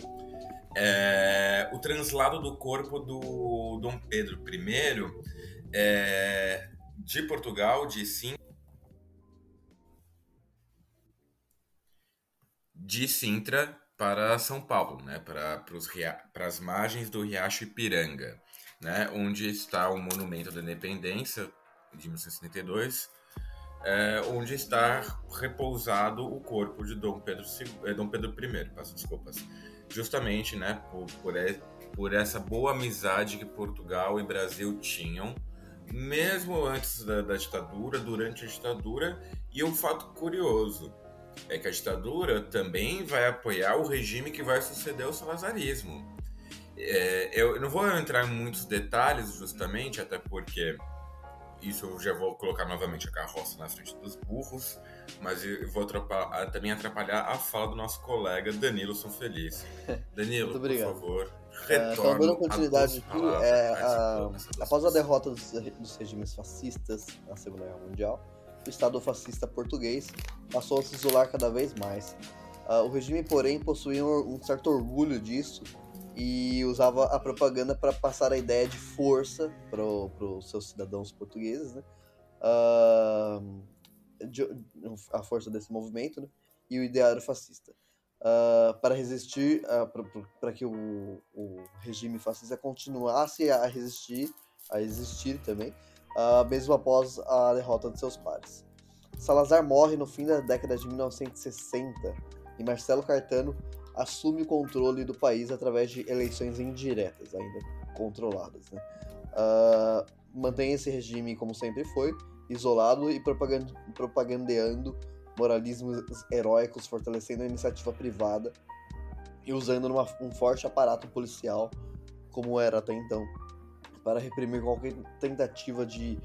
A: é o translado do corpo do Dom Pedro I é, de Portugal, de Sim, de Sintra para São Paulo, né, para, para as margens do Riacho Ipiranga, né, onde está o Monumento da Independência de 1972, é, onde está repousado o corpo de Dom Pedro, II, Dom Pedro I, peço desculpas, justamente né, por, por, por essa boa amizade que Portugal e Brasil tinham, mesmo antes da, da ditadura, durante a ditadura, e um fato curioso, é que a ditadura também vai apoiar o regime que vai suceder o salazarismo. É, eu não vou entrar em muitos detalhes, justamente, até porque isso eu já vou colocar novamente a carroça na frente dos burros, mas eu vou atrapalhar, também atrapalhar a fala do nosso colega Danilo São Feliz. <laughs> Danilo, por favor,
B: retorne. É, então, dando continuidade aqui, é, a, após a derrota dos, dos regimes fascistas na Segunda Guerra Mundial, o Estado fascista português passou a se isolar cada vez mais. Uh, o regime, porém, possuía um certo orgulho disso e usava a propaganda para passar a ideia de força para os seus cidadãos portugueses, né? Uh, de, a força desse movimento né? e o ideário fascista. Uh, para resistir, para que o, o regime fascista continuasse a resistir, a existir também, uh, mesmo após a derrota de seus pares. Salazar morre no fim da década de 1960 e Marcelo Cartano assume o controle do país através de eleições indiretas, ainda controladas. Né? Uh, mantém esse regime como sempre foi, isolado e propagandeando moralismos heróicos, fortalecendo a iniciativa privada e usando uma, um forte aparato policial, como era até então para reprimir qualquer tentativa de,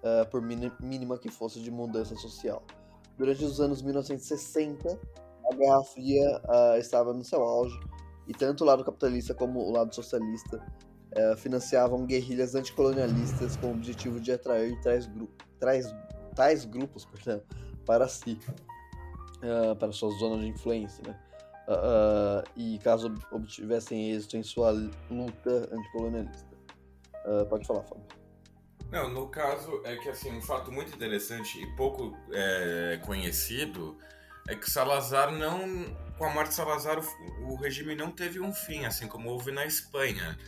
B: uh, por mínima que fosse, de mudança social. Durante os anos 1960, a Guerra Fria uh, estava no seu auge e tanto o lado capitalista como o lado socialista uh, financiavam guerrilhas anticolonialistas com o objetivo de atrair tais, gru tais, tais grupos para si, para sua zona de influência. Né? e caso obtivessem êxito em sua luta anticolonialista. Uh, pode falar, Fábio.
A: Não, no caso é que assim, um fato muito interessante e pouco é, conhecido é que Salazar não. Com a morte de Salazar, o, o, regime não teve um fim, assim como houve na Espanha.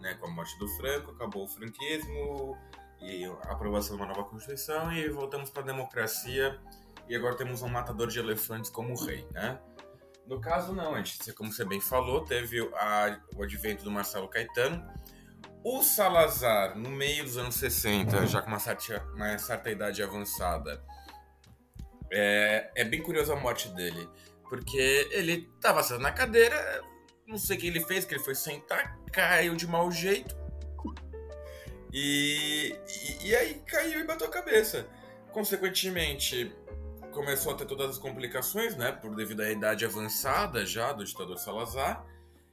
A: Né? Com a morte do Franco, acabou o franquismo e a aprovação de uma nova Constituição e voltamos para a democracia e agora temos um matador de elefantes como rei, né? No caso, não, a gente, como você bem falou, teve a, o advento do Marcelo Caetano, o Salazar, no meio dos anos 60, já com uma certa, uma certa idade avançada, é, é bem curiosa a morte dele. Porque ele estava sentado na cadeira, não sei o que ele fez, que ele foi sentar, caiu de mau jeito. E, e, e aí caiu e bateu a cabeça. Consequentemente, começou a ter todas as complicações, né? Por devido à idade avançada já do ditador Salazar.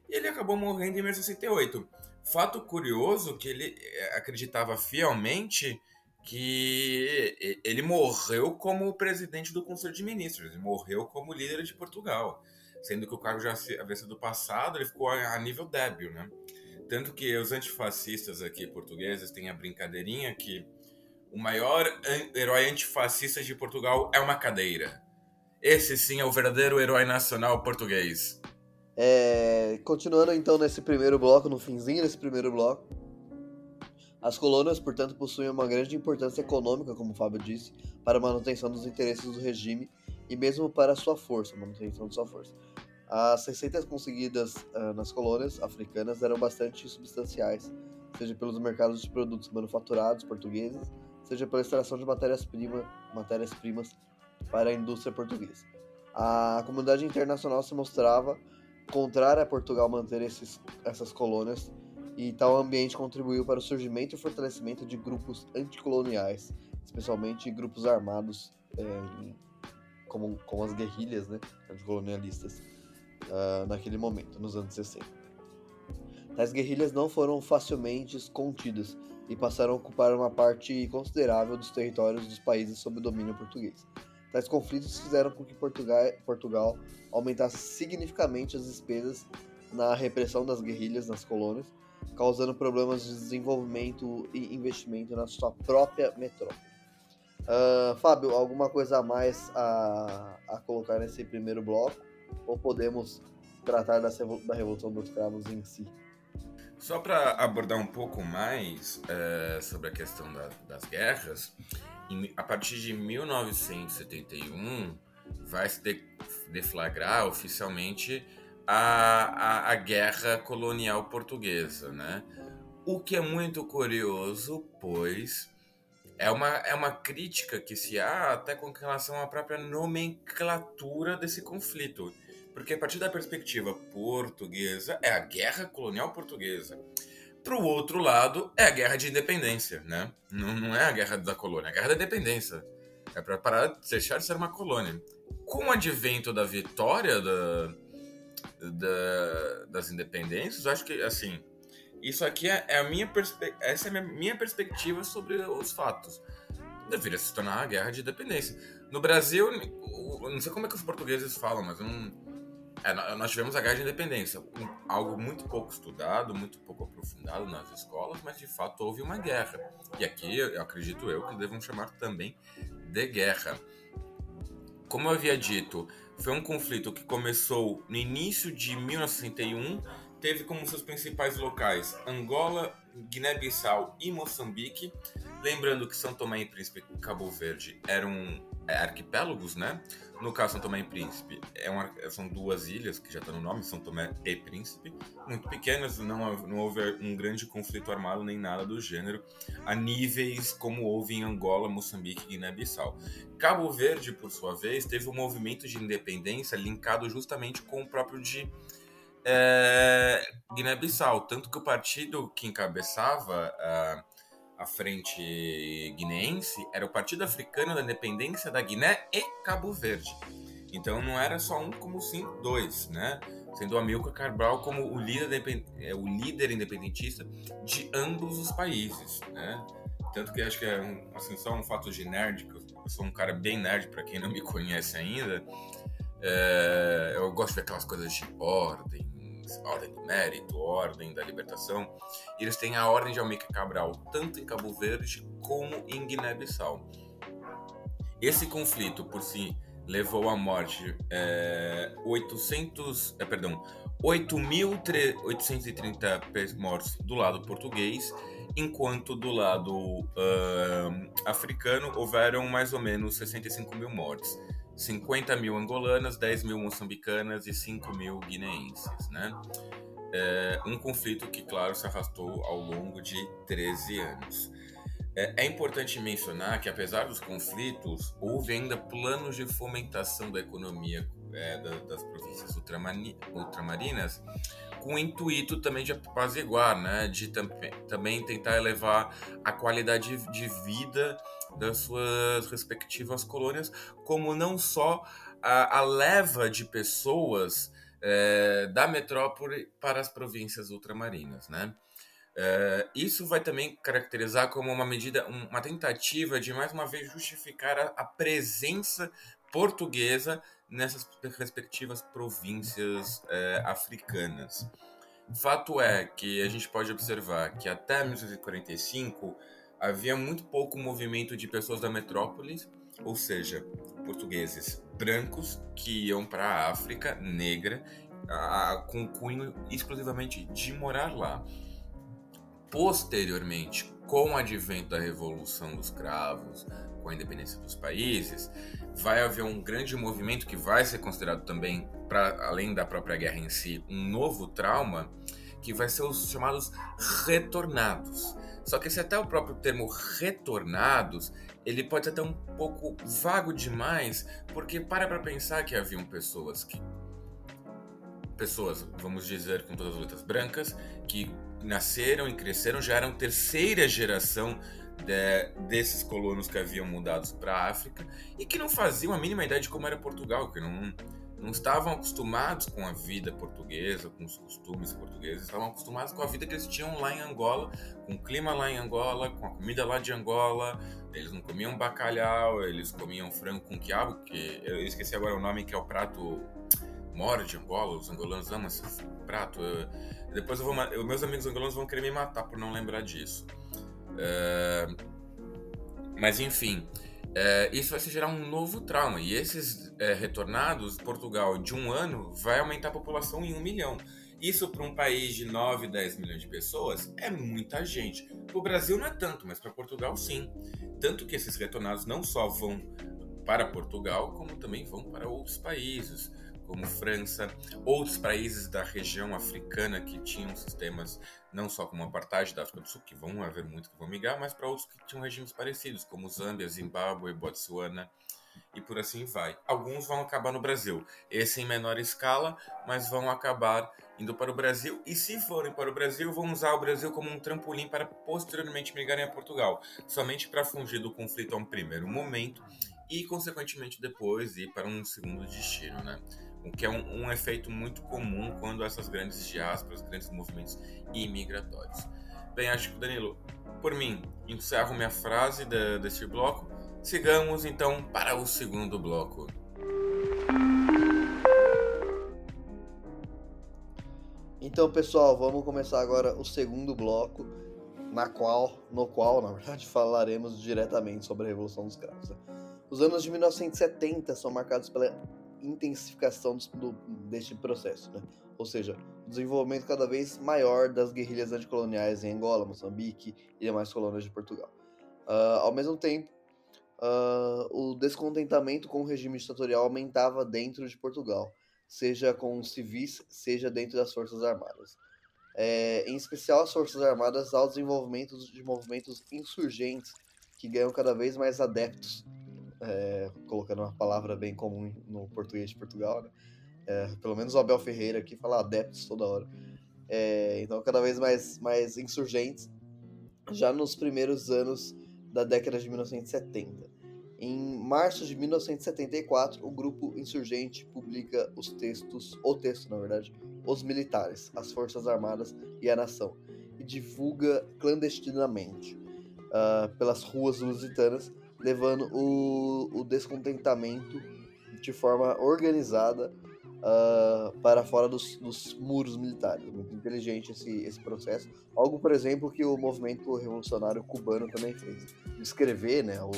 A: E ele acabou morrendo em 1968. Fato curioso que ele eh, acreditava fielmente que ele morreu como presidente do Conselho de Ministros, ele morreu como líder de Portugal, sendo que o cargo já havia sido passado, ele ficou a nível débil, né? Tanto que os antifascistas aqui portugueses têm a brincadeirinha que o maior herói antifascista de Portugal é uma cadeira. Esse sim é o verdadeiro herói nacional português.
B: É, continuando então nesse primeiro bloco, no finzinho desse primeiro bloco, as colônias, portanto, possuem uma grande importância econômica, como o Fábio disse, para a manutenção dos interesses do regime e mesmo para a sua força, manutenção de sua força. As receitas conseguidas uh, nas colônias africanas eram bastante substanciais, seja pelos mercados de produtos manufaturados portugueses, seja pela extração de matérias-primas matérias -primas para a indústria portuguesa. A comunidade internacional se mostrava contrária a Portugal manter esses, essas colônias e tal ambiente contribuiu para o surgimento e fortalecimento de grupos anticoloniais, especialmente grupos armados é, como, como as guerrilhas né, anticolonialistas uh, naquele momento, nos anos 60. Tais guerrilhas não foram facilmente contidas e passaram a ocupar uma parte considerável dos territórios dos países sob domínio português. Tais conflitos fizeram com que Portugal, Portugal aumentasse significativamente as despesas na repressão das guerrilhas nas colônias, causando problemas de desenvolvimento e investimento na sua própria metrópole. Uh, Fábio, alguma coisa a mais a, a colocar nesse primeiro bloco? Ou podemos tratar da, Revolução dos Cravos em si?
A: Só para abordar um pouco mais é, sobre a questão da, das guerras, em, a partir de 1971 vai se de, deflagrar oficialmente a, a, a guerra colonial portuguesa, né? O que é muito curioso, pois é uma, é uma crítica que se há até com relação à própria nomenclatura desse conflito. Porque a partir da perspectiva portuguesa, é a guerra colonial portuguesa. Para o outro lado, é a guerra de independência, né? Não, não é a guerra da colônia, é a guerra da independência. É para parar de deixar de ser uma colônia. Com o advento da vitória da, da, das independências, acho que, assim, isso aqui é, é a minha essa é a minha perspectiva sobre os fatos. Deveria se tornar a guerra de independência. No Brasil, não sei como é que os portugueses falam, mas não, é, nós tivemos a guerra de independência, um, algo muito pouco estudado, muito pouco aprofundado nas escolas, mas de fato houve uma guerra. E aqui, eu acredito eu, que devemos chamar também de guerra. Como eu havia dito, foi um conflito que começou no início de 1961, teve como seus principais locais Angola, Guiné-Bissau e Moçambique. Lembrando que São Tomé e Príncipe e Cabo Verde eram é, arquipélagos, né? No caso, São Tomé e Príncipe, é uma, são duas ilhas, que já está no nome, São Tomé e Príncipe, muito pequenas, não, não houve um grande conflito armado nem nada do gênero, a níveis como houve em Angola, Moçambique e Guiné-Bissau. Cabo Verde, por sua vez, teve um movimento de independência linkado justamente com o próprio de é, Guiné-Bissau, tanto que o partido que encabeçava a frente guineense era o Partido Africano da Independência da Guiné e Cabo Verde. Então não era só um como sim dois, né? Sendo Amilcar Cabral como o líder, é, o líder independentista de ambos os países, né? Tanto que acho que é um, assim, só um fato de nerd, que eu sou um cara bem nerd para quem não me conhece ainda. É, eu gosto de aquelas coisas de ordem, ordem do mérito, ordem da libertação, eles têm a ordem de Almeida Cabral, tanto em Cabo Verde como em Guiné-Bissau. Esse conflito, por si, levou à morte é, 800, é, perdão, 8.830 mortos do lado português, enquanto do lado uh, africano houveram mais ou menos 65 mil mortes. 50 mil angolanas, 10 mil moçambicanas e 5 mil guineenses, né? É um conflito que, claro, se arrastou ao longo de 13 anos. É, é importante mencionar que, apesar dos conflitos, houve ainda planos de fomentação da economia é, da, das províncias ultramarinas, com o intuito também de apaziguar, né? de tam também tentar elevar a qualidade de vida das suas respectivas colônias, como não só a, a leva de pessoas é, da metrópole para as províncias ultramarinas, né? É, isso vai também caracterizar como uma medida, uma tentativa de mais uma vez justificar a, a presença portuguesa nessas respectivas províncias é, africanas. Fato é que a gente pode observar que até 1945 havia muito pouco movimento de pessoas da metrópole, ou seja, portugueses brancos que iam para a África negra a, com cunho exclusivamente de morar lá. Posteriormente, com o advento da Revolução dos Cravos, com a independência dos países, vai haver um grande movimento que vai ser considerado também, para além da própria guerra em si, um novo trauma, que vai ser os chamados retornados. Só que esse até o próprio termo retornados, ele pode ser até um pouco vago demais, porque para para pensar que haviam pessoas que pessoas, vamos dizer com todas as letras brancas, que nasceram e cresceram, já eram terceira geração de, desses colonos que haviam mudado para a África e que não faziam a mínima ideia de como era Portugal, que não, não estavam acostumados com a vida portuguesa, com os costumes portugueses, estavam acostumados com a vida que eles tinham lá em Angola, com o clima lá em Angola, com a comida lá de Angola. Eles não comiam bacalhau, eles comiam frango com quiabo, que eu esqueci agora o nome, que é o prato mora de Angola, os angolanos amam esse prato. Eu, depois eu vou, eu, meus amigos angolanos vão querer me matar por não lembrar disso. É, mas enfim, é, isso vai se gerar um novo trauma. E esses é, retornados, Portugal, de um ano, vai aumentar a população em um milhão. Isso para um país de 9, 10 milhões de pessoas é muita gente. Para o Brasil não é tanto, mas para Portugal sim. Tanto que esses retornados não só vão para Portugal, como também vão para outros países como França, outros países da região africana que tinham sistemas não só como apartheid da África do Sul, que vão haver muitos que vão migrar, mas para outros que tinham regimes parecidos, como Zâmbia, Zimbábue, Botsuana e por assim vai. Alguns vão acabar no Brasil, esse em menor escala, mas vão acabar indo para o Brasil e se forem para o Brasil, vão usar o Brasil como um trampolim para posteriormente migrarem a Portugal, somente para fugir do conflito a um primeiro momento e consequentemente depois ir para um segundo destino, né? O que é um, um, efeito muito comum quando essas grandes diásporas, grandes movimentos imigratórios. Bem, acho que, Danilo, por mim, encerro minha frase de, deste bloco. Sigamos então para o segundo bloco.
B: Então, pessoal, vamos começar agora o segundo bloco, na qual, no qual, na verdade, <laughs> falaremos diretamente sobre a Revolução dos Cravos. Os anos de 1970 são marcados pela intensificação do, deste processo, né? ou seja, o desenvolvimento cada vez maior das guerrilhas anticoloniais em Angola, Moçambique e demais colônias de Portugal. Uh, ao mesmo tempo, uh, o descontentamento com o regime ditatorial aumentava dentro de Portugal, seja com civis, seja dentro das Forças Armadas. É, em especial as Forças Armadas ao desenvolvimento de movimentos insurgentes que ganham cada vez mais adeptos é, colocando uma palavra bem comum no português de Portugal, né? É, pelo menos o Abel Ferreira aqui fala adeptos toda hora. É, então, cada vez mais, mais insurgentes, já nos primeiros anos da década de 1970. Em março de 1974, o grupo insurgente publica os textos, o texto, na verdade, Os Militares, as Forças Armadas e a Nação, e divulga clandestinamente uh, pelas ruas lusitanas levando o, o descontentamento de forma organizada uh, para fora dos, dos, muros militares. Muito inteligente esse, esse processo. Algo, por exemplo, que o movimento revolucionário cubano também fez. Escrever né, o,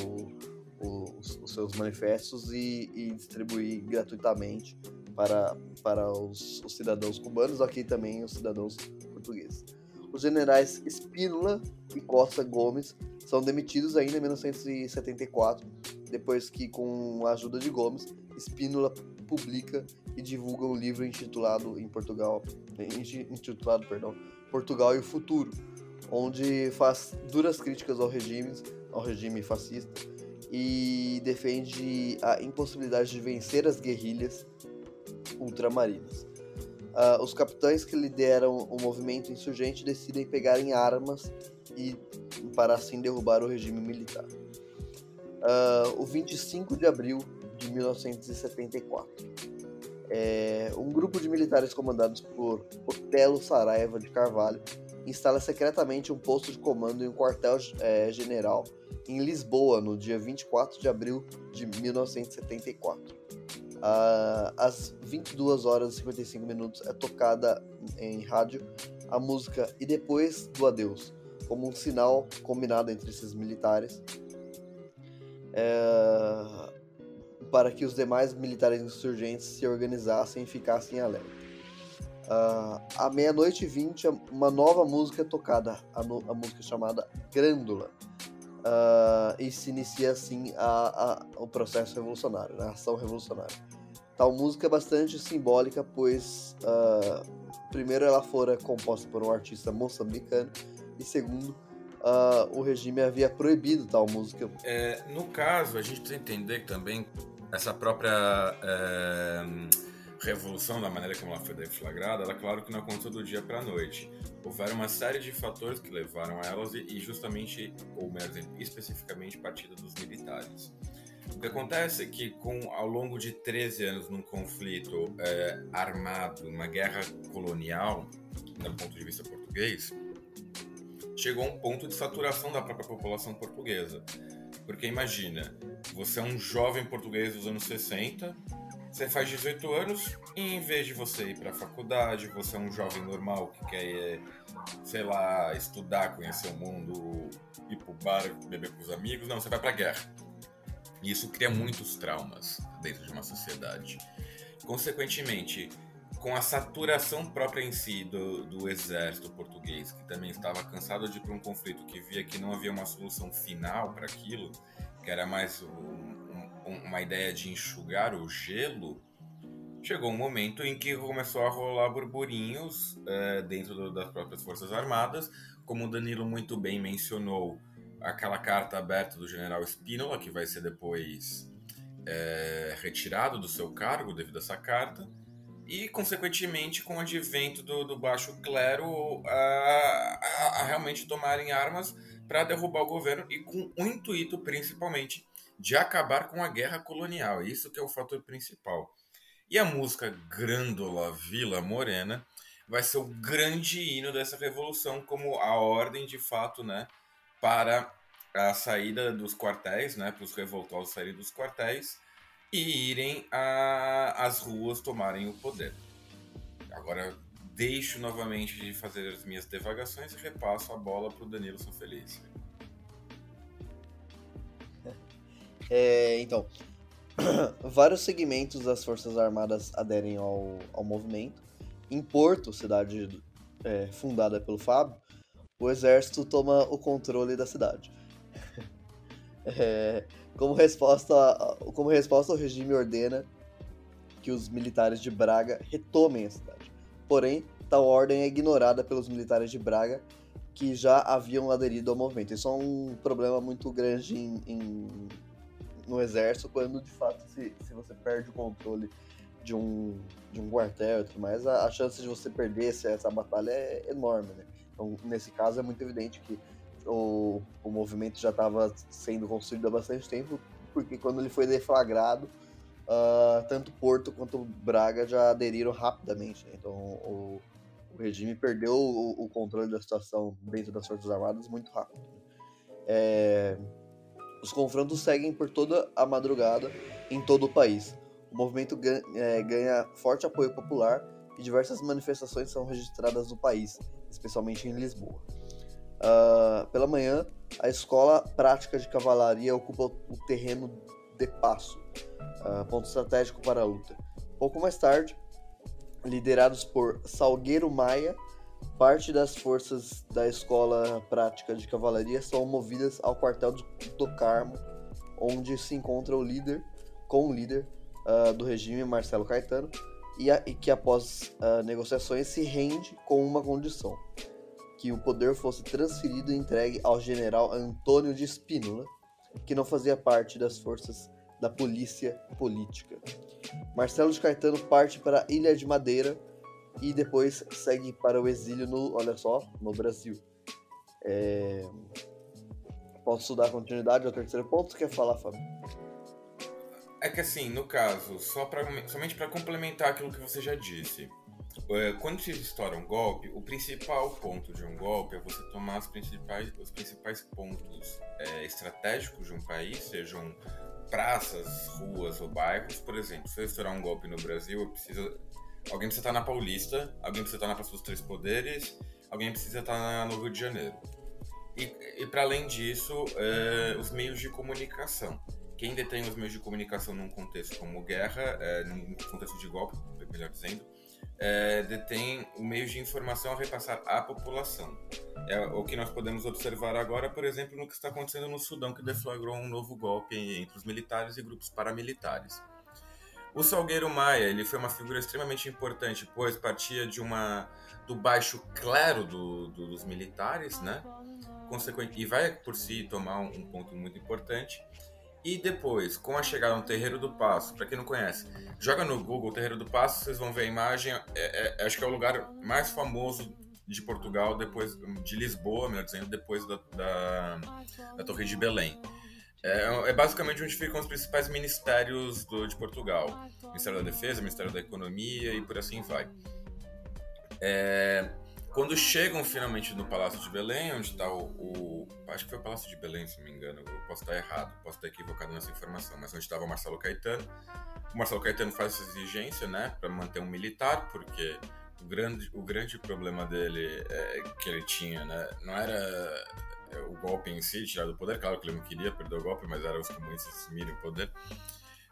B: o, os, os, seus manifestos e, e, distribuir gratuitamente para, para os, os cidadãos cubanos, aqui também os cidadãos portugueses. Os generais Espínola e Costa Gomes são demitidos ainda em 1974, depois que, com a ajuda de Gomes, Espínola publica e divulga um livro intitulado em Portugal, intitulado, perdão, Portugal e o Futuro, onde faz duras críticas ao regime, ao regime fascista e defende a impossibilidade de vencer as guerrilhas ultramarinas. Uh, os capitães que lideram o movimento insurgente decidem pegar em armas e para assim derrubar o regime militar. Uh, o 25 de abril de 1974, é, um grupo de militares comandados por Otelo Saraiva de Carvalho instala secretamente um posto de comando em um quartel-general é, em Lisboa no dia 24 de abril de 1974 Uh, às 22 horas e 55 minutos é tocada em rádio a música E Depois do Adeus, como um sinal combinado entre esses militares é, para que os demais militares insurgentes se organizassem e ficassem alerta. Uh, à meia-noite e vinte, uma nova música é tocada, a, no, a música chamada Grândula. Uh, e se inicia assim a, a, o processo revolucionário, né, a ação revolucionária. Tal música é bastante simbólica, pois, uh, primeiro, ela fora composta por um artista moçambicano, e segundo, o regime havia proibido tal música.
A: É, no caso, a gente precisa entender também essa própria. É revolução, da maneira como ela foi deflagrada, ela, claro que não aconteceu do dia para a noite. Houveram uma série de fatores que levaram a elas e, justamente, ou melhor dizendo, especificamente, partida dos militares. O que acontece é que, com, ao longo de 13 anos num conflito é, armado, uma guerra colonial, do ponto de vista português, chegou a um ponto de saturação da própria população portuguesa. Porque imagina, você é um jovem português dos anos 60, você faz 18 anos e em vez de você ir para a faculdade, você é um jovem normal que quer, sei lá, estudar, conhecer o mundo, ir pro bar, beber com os amigos, não, você vai para a guerra. E isso cria muitos traumas dentro de uma sociedade. Consequentemente, com a saturação própria em si do, do exército português, que também estava cansado de ir para um conflito que via que não havia uma solução final para aquilo, que era mais um, uma ideia de enxugar o gelo, chegou um momento em que começou a rolar burburinhos é, dentro do, das próprias Forças Armadas, como o Danilo muito bem mencionou, aquela carta aberta do general Spínola, que vai ser depois é, retirado do seu cargo devido a essa carta, e, consequentemente, com o advento do, do baixo clero a, a, a realmente tomarem armas para derrubar o governo e com o intuito, principalmente, de acabar com a guerra colonial. Isso que é o fator principal. E a música Grândola Vila Morena vai ser o grande hino dessa revolução, como a ordem de fato, né, para a saída dos quartéis, né, para os revoltosos saírem dos quartéis e irem às ruas tomarem o poder. Agora deixo novamente de fazer as minhas devagações e repasso a bola para o Danilo Sanfelice.
B: É, então, <clears throat> vários segmentos das Forças Armadas aderem ao, ao movimento. Em Porto, cidade é, fundada pelo Fábio, o exército toma o controle da cidade. <laughs> é, como, resposta, como resposta, o regime ordena que os militares de Braga retomem a cidade. Porém, tal ordem é ignorada pelos militares de Braga, que já haviam aderido ao movimento. Isso é um problema muito grande em, em no exército quando de fato se, se você perde o controle de um, de um quartel e tudo mais, a, a chance de você perder essa, essa batalha é enorme, né? Então, nesse caso, é muito evidente que o, o movimento já estava sendo construído há bastante tempo, porque quando ele foi deflagrado, uh, tanto Porto quanto Braga já aderiram rapidamente. Né? Então, o, o regime perdeu o, o, controle da situação dentro das Forças Armadas muito rápido. Né? É, os confrontos seguem por toda a madrugada em todo o país. O movimento ganha, é, ganha forte apoio popular e diversas manifestações são registradas no país, especialmente em Lisboa. Uh, pela manhã, a escola prática de cavalaria ocupa o terreno de Passo, uh, ponto estratégico para a luta. Pouco mais tarde, liderados por Salgueiro Maia, Parte das forças da escola prática de cavalaria são movidas ao quartel do Carmo, onde se encontra o líder, com o líder uh, do regime, Marcelo Caetano, e, a, e que após uh, negociações se rende com uma condição: que o poder fosse transferido e entregue ao general Antônio de Spínola, que não fazia parte das forças da polícia política. Marcelo de Caetano parte para a Ilha de Madeira e depois segue para o exílio no, olha só, no Brasil. É... Posso dar continuidade ao terceiro ponto? Quer falar, Fábio?
A: É que assim, no caso, só pra, somente para complementar aquilo que você já disse, é, quando se estoura um golpe, o principal ponto de um golpe é você tomar os principais, os principais pontos é, estratégicos de um país, sejam praças, ruas ou bairros. Por exemplo, se eu estourar um golpe no Brasil, eu preciso Alguém precisa estar na Paulista, alguém precisa estar na Praça dos Três Poderes, alguém precisa estar no Rio de Janeiro. E, e para além disso, é, os meios de comunicação. Quem detém os meios de comunicação num contexto como guerra, é, num contexto de golpe, melhor dizendo, é, detém o meio de informação a repassar à população. É o que nós podemos observar agora, por exemplo, no que está acontecendo no Sudão, que deflagrou um novo golpe entre os militares e grupos paramilitares. O Salgueiro Maia ele foi uma figura extremamente importante, pois partia de uma do baixo clero do, do, dos militares, né? Consequente, e vai por si tomar um, um ponto muito importante e depois, com a chegada no Terreiro do Passo, para quem não conhece, joga no Google Terreiro do Passo, vocês vão ver a imagem. É, é, acho que é o lugar mais famoso de Portugal, depois de Lisboa, melhor dizendo, depois da, da, da Torre de Belém. É, é, basicamente onde ficam os principais ministérios do, de Portugal: Ministério da Defesa, Ministério da Economia e por assim vai. É, quando chegam finalmente no Palácio de Belém, onde está o, o, Acho que foi o Palácio de Belém, se não me engano. Eu posso estar errado, posso estar equivocado nessa informação, mas onde estava o Marcelo Caetano. O Marcelo Caetano faz essa exigência, né, para manter um militar, porque o grande, o grande problema dele é, que ele tinha, né, não era o golpe em si, tirar do poder, claro que ele não queria perder o golpe, mas era os comunistas assumirem o poder.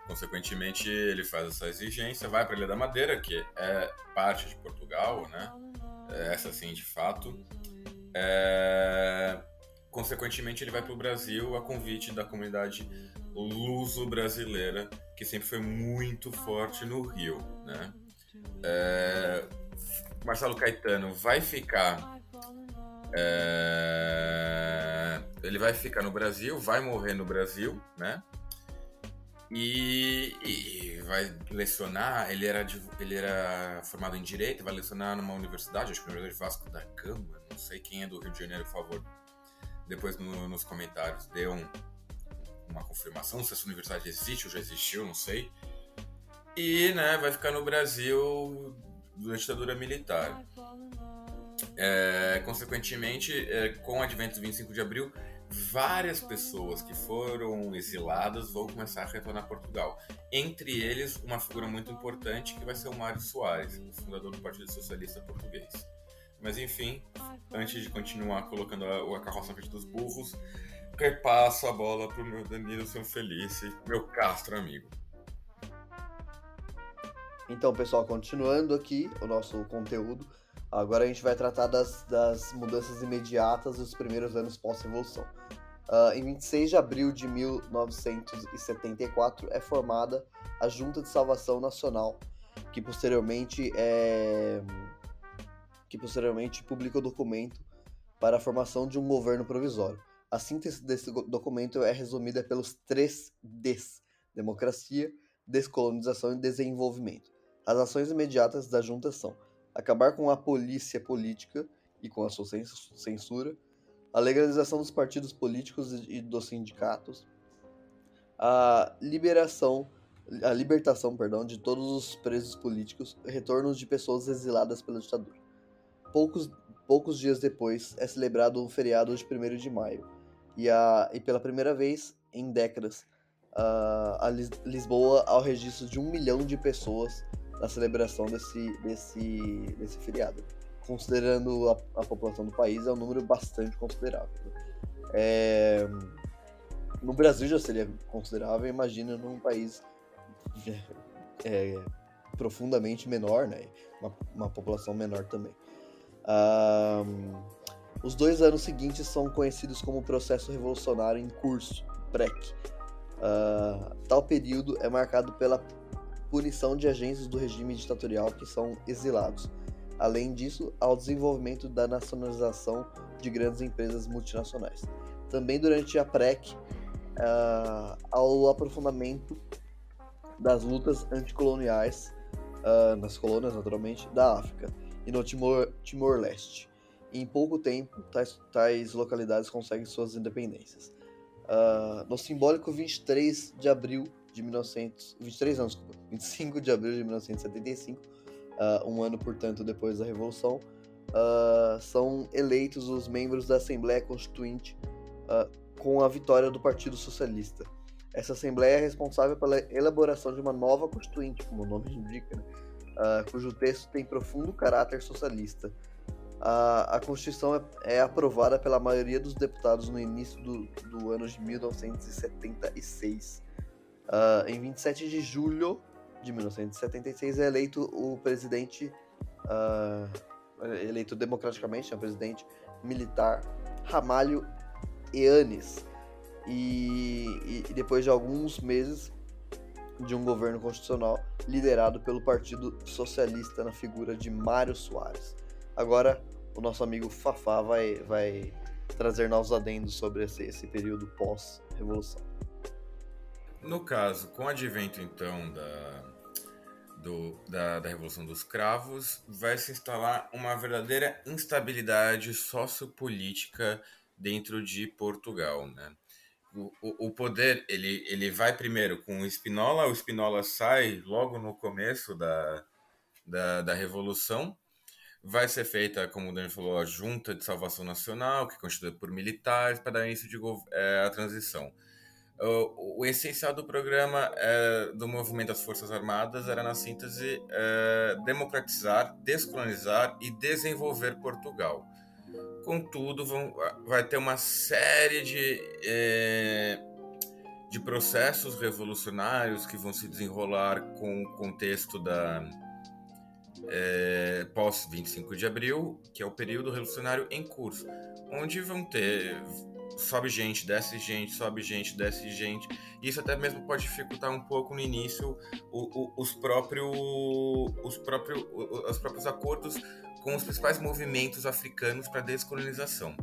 A: Consequentemente, ele faz essa exigência, vai para a Ilha da Madeira, que é parte de Portugal, né? É, essa sim, de fato. É... Consequentemente, ele vai para o Brasil a convite da comunidade luso-brasileira, que sempre foi muito forte no Rio. Né? É... Marcelo Caetano vai ficar. É... Ele vai ficar no Brasil, vai morrer no Brasil, né? E, e, vai lecionar, ele era, ele era formado em Direito, vai lecionar numa universidade, acho que na verdade Vasco da Gama, não sei quem é do Rio de Janeiro, por favor, depois no, nos comentários dê um, uma confirmação se essa universidade existe ou já existiu, não sei. E né, vai ficar no Brasil durante a ditadura militar. É, consequentemente, é, com o advento do 25 de abril, várias pessoas que foram exiladas vão começar a retornar a Portugal. Entre eles, uma figura muito importante que vai ser o Mário Soares, o fundador do Partido Socialista Português. Mas enfim, antes de continuar colocando a, a carroça na frente dos burros, repasso a bola para o meu Danilo São Felice, meu castro amigo.
B: Então, pessoal, continuando aqui o nosso conteúdo, Agora a gente vai tratar das, das mudanças imediatas dos primeiros anos pós-revolução. Uh, em 26 de abril de 1974 é formada a Junta de Salvação Nacional, que posteriormente é... que posteriormente publica o documento para a formação de um governo provisório. A síntese desse documento é resumida pelos três Ds: democracia, descolonização e desenvolvimento. As ações imediatas da junta são acabar com a polícia política e com a sua censura, a legalização dos partidos políticos e dos sindicatos, a liberação, a libertação, perdão, de todos os presos políticos, retornos de pessoas exiladas pela ditadura. Poucos, poucos dias depois é celebrado um feriado de 1 de maio, e, a, e pela primeira vez em décadas, a, a Lisboa ao registro de um milhão de pessoas na celebração desse, desse, desse feriado. Considerando a, a população do país, é um número bastante considerável. É, no Brasil já seria considerável, imagina num país é, profundamente menor, né? Uma, uma população menor também. Um, os dois anos seguintes são conhecidos como processo revolucionário em curso, PREC. Uh, tal período é marcado pela punição de agentes do regime ditatorial que são exilados. Além disso, ao desenvolvimento da nacionalização de grandes empresas multinacionais. Também durante a PREC, uh, ao aprofundamento das lutas anticoloniais uh, nas colônias, naturalmente, da África e no Timor-Leste. Timor em pouco tempo, tais, tais, localidades conseguem suas independências. Uh, no simbólico 23 de abril de 1900, 23 anos, 25 de abril de 1975, uh, ah, um ano, portanto, depois da Revolução, uh, são eleitos os membros da Assembleia Constituinte uh, com a vitória do Partido Socialista. Essa Assembleia é responsável pela elaboração de uma nova Constituinte, como o nome indica, né? cujo texto tem profundo caráter socialista. A, Constituição é, é, aprovada pela maioria dos deputados no início do, do ano de 1976. Uh, em 27 de julho de 1976 é eleito o presidente uh, eleito democraticamente, é o presidente militar Ramalho Eanes. E, e, depois de alguns meses de um governo constitucional liderado pelo Partido Socialista na figura de Mário Soares. Agora, o nosso amigo Fafá vai, vai trazer novos adendos sobre esse, esse período pós-revolução.
A: No caso, com o advento então da, do, da, da Revolução dos Cravos, vai se instalar uma verdadeira instabilidade sociopolítica dentro de Portugal, né? O, o, o poder, ele, ele vai primeiro com o Spinola, o Spinola sai logo no começo da, da, da Revolução, vai ser feita, como o Daniel falou, a Junta de Salvação Nacional, que é constituída por militares, para dar início de, é, a transição. O, o, essencial do programa é, do movimento das Forças Armadas era, na síntese, é, democratizar, descolonizar e desenvolver Portugal. Contudo, vão, vai ter uma série de, é, de processos revolucionários que vão se desenrolar com o contexto da é, pós 25 de abril, que é o período revolucionário em curso, onde vão ter sobe gente, desce gente, sobe gente, desce gente. Isso até mesmo pode dificultar um pouco no início o, o, os, próprios, os, próprios, os próprios acordos com os principais movimentos africanos para descolonização.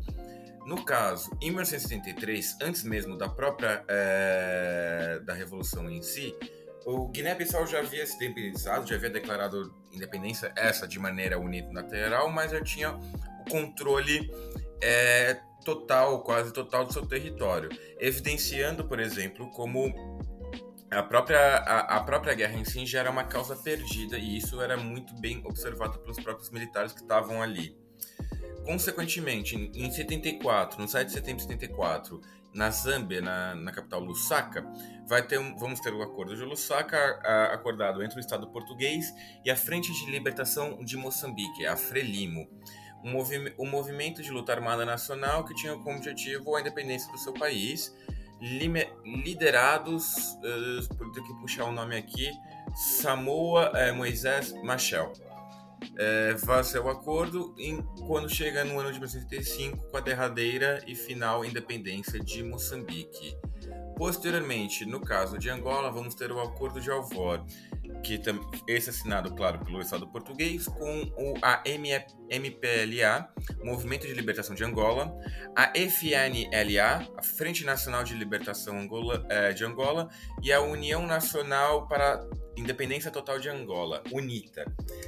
A: No caso, em 1973, antes mesmo da própria é, da revolução em si, o Guiné-Bissau já havia se independizado, já havia declarado independência essa de maneira unilateral, mas já tinha o controle é, total, quase total do seu território, evidenciando, por exemplo, como a própria, a, a, própria guerra em si já era uma causa perdida e isso era muito bem observado pelos próprios militares que estavam ali. Consequentemente, em 74, no 7 de setembro de 74, na Zâmbia, na, na capital Lusaka, vai ter um, vamos ter o acordo de Lusaka a, acordado entre o Estado português e a Frente de Libertação de Moçambique, a Frelimo um, movi um movimento de luta armada nacional que tinha como objetivo a independência do seu país, liderados, uh, por ter que puxar o nome aqui, Samoa uh, Moisés Machel. É, ser o acordo em, quando chega no ano de 1985 com a derradeira e final independência de Moçambique. Posteriormente, no caso de Angola, vamos ter o Acordo de Alvor, que esse assinado, claro, pelo Estado português, com o, a MPLA, Movimento de Libertação de Angola, a FNLA, a Frente Nacional de Libertação Angola, eh, de Angola, e a União Nacional para Independência Total de Angola, UNITA,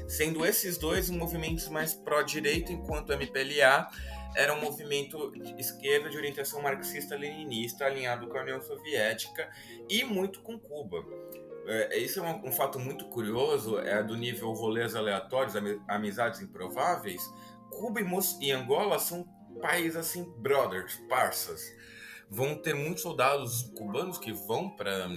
A: sendo esses dois movimentos mais pró-direito, enquanto o MPLA era um movimento de esquerda de orientação marxista-leninista, alinhado com a União Soviética e muito com Cuba. É, isso é um, um, fato muito curioso, é do nível rolês aleatórios, amizades improváveis. Cuba e, e Angola são países assim, brothers, parças. Vão ter muitos soldados cubanos que vão para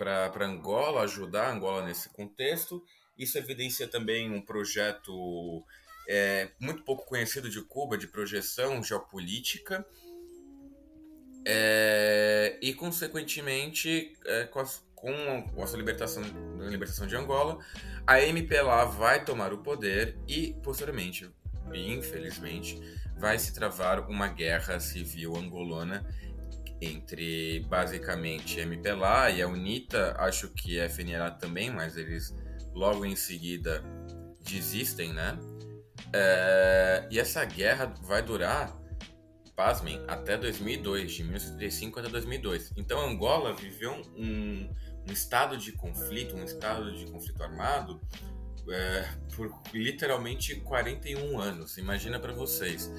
A: para Angola, ajudar Angola nesse contexto. Isso evidencia também um projeto é, muito pouco conhecido de Cuba, de projeção geopolítica. É, e, consequentemente, é, com, as, com a sua libertação, a libertação de Angola, a MPLA vai tomar o poder e, posteriormente, infelizmente, vai se travar uma guerra civil angolana entre basicamente MPLA e a UNITA, acho que a FNLA também, mas eles logo em seguida desistem, né? É, e essa guerra vai durar, pasmem, até 2002, de 1935 até 2002. Então Angola viveu um, um estado de conflito, um estado de conflito armado é, por literalmente 41 anos. Imagina para vocês.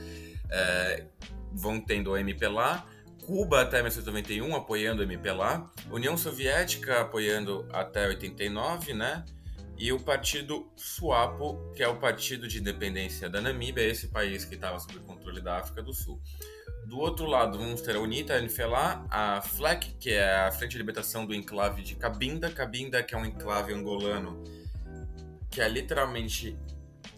A: É, vão tendo o MPLA, Cuba até 1991 apoiando o MPLA, União Soviética apoiando até 89, né? E o partido SWAPO, que é o Partido de Independência da Namíbia, esse país que estava sob controle da África do Sul. Do outro lado, vamos ter a UNITA, a NFLA, a FLEC, que é a Frente de Libertação do Enclave de Cabinda. Cabinda, que é um enclave angolano que é literalmente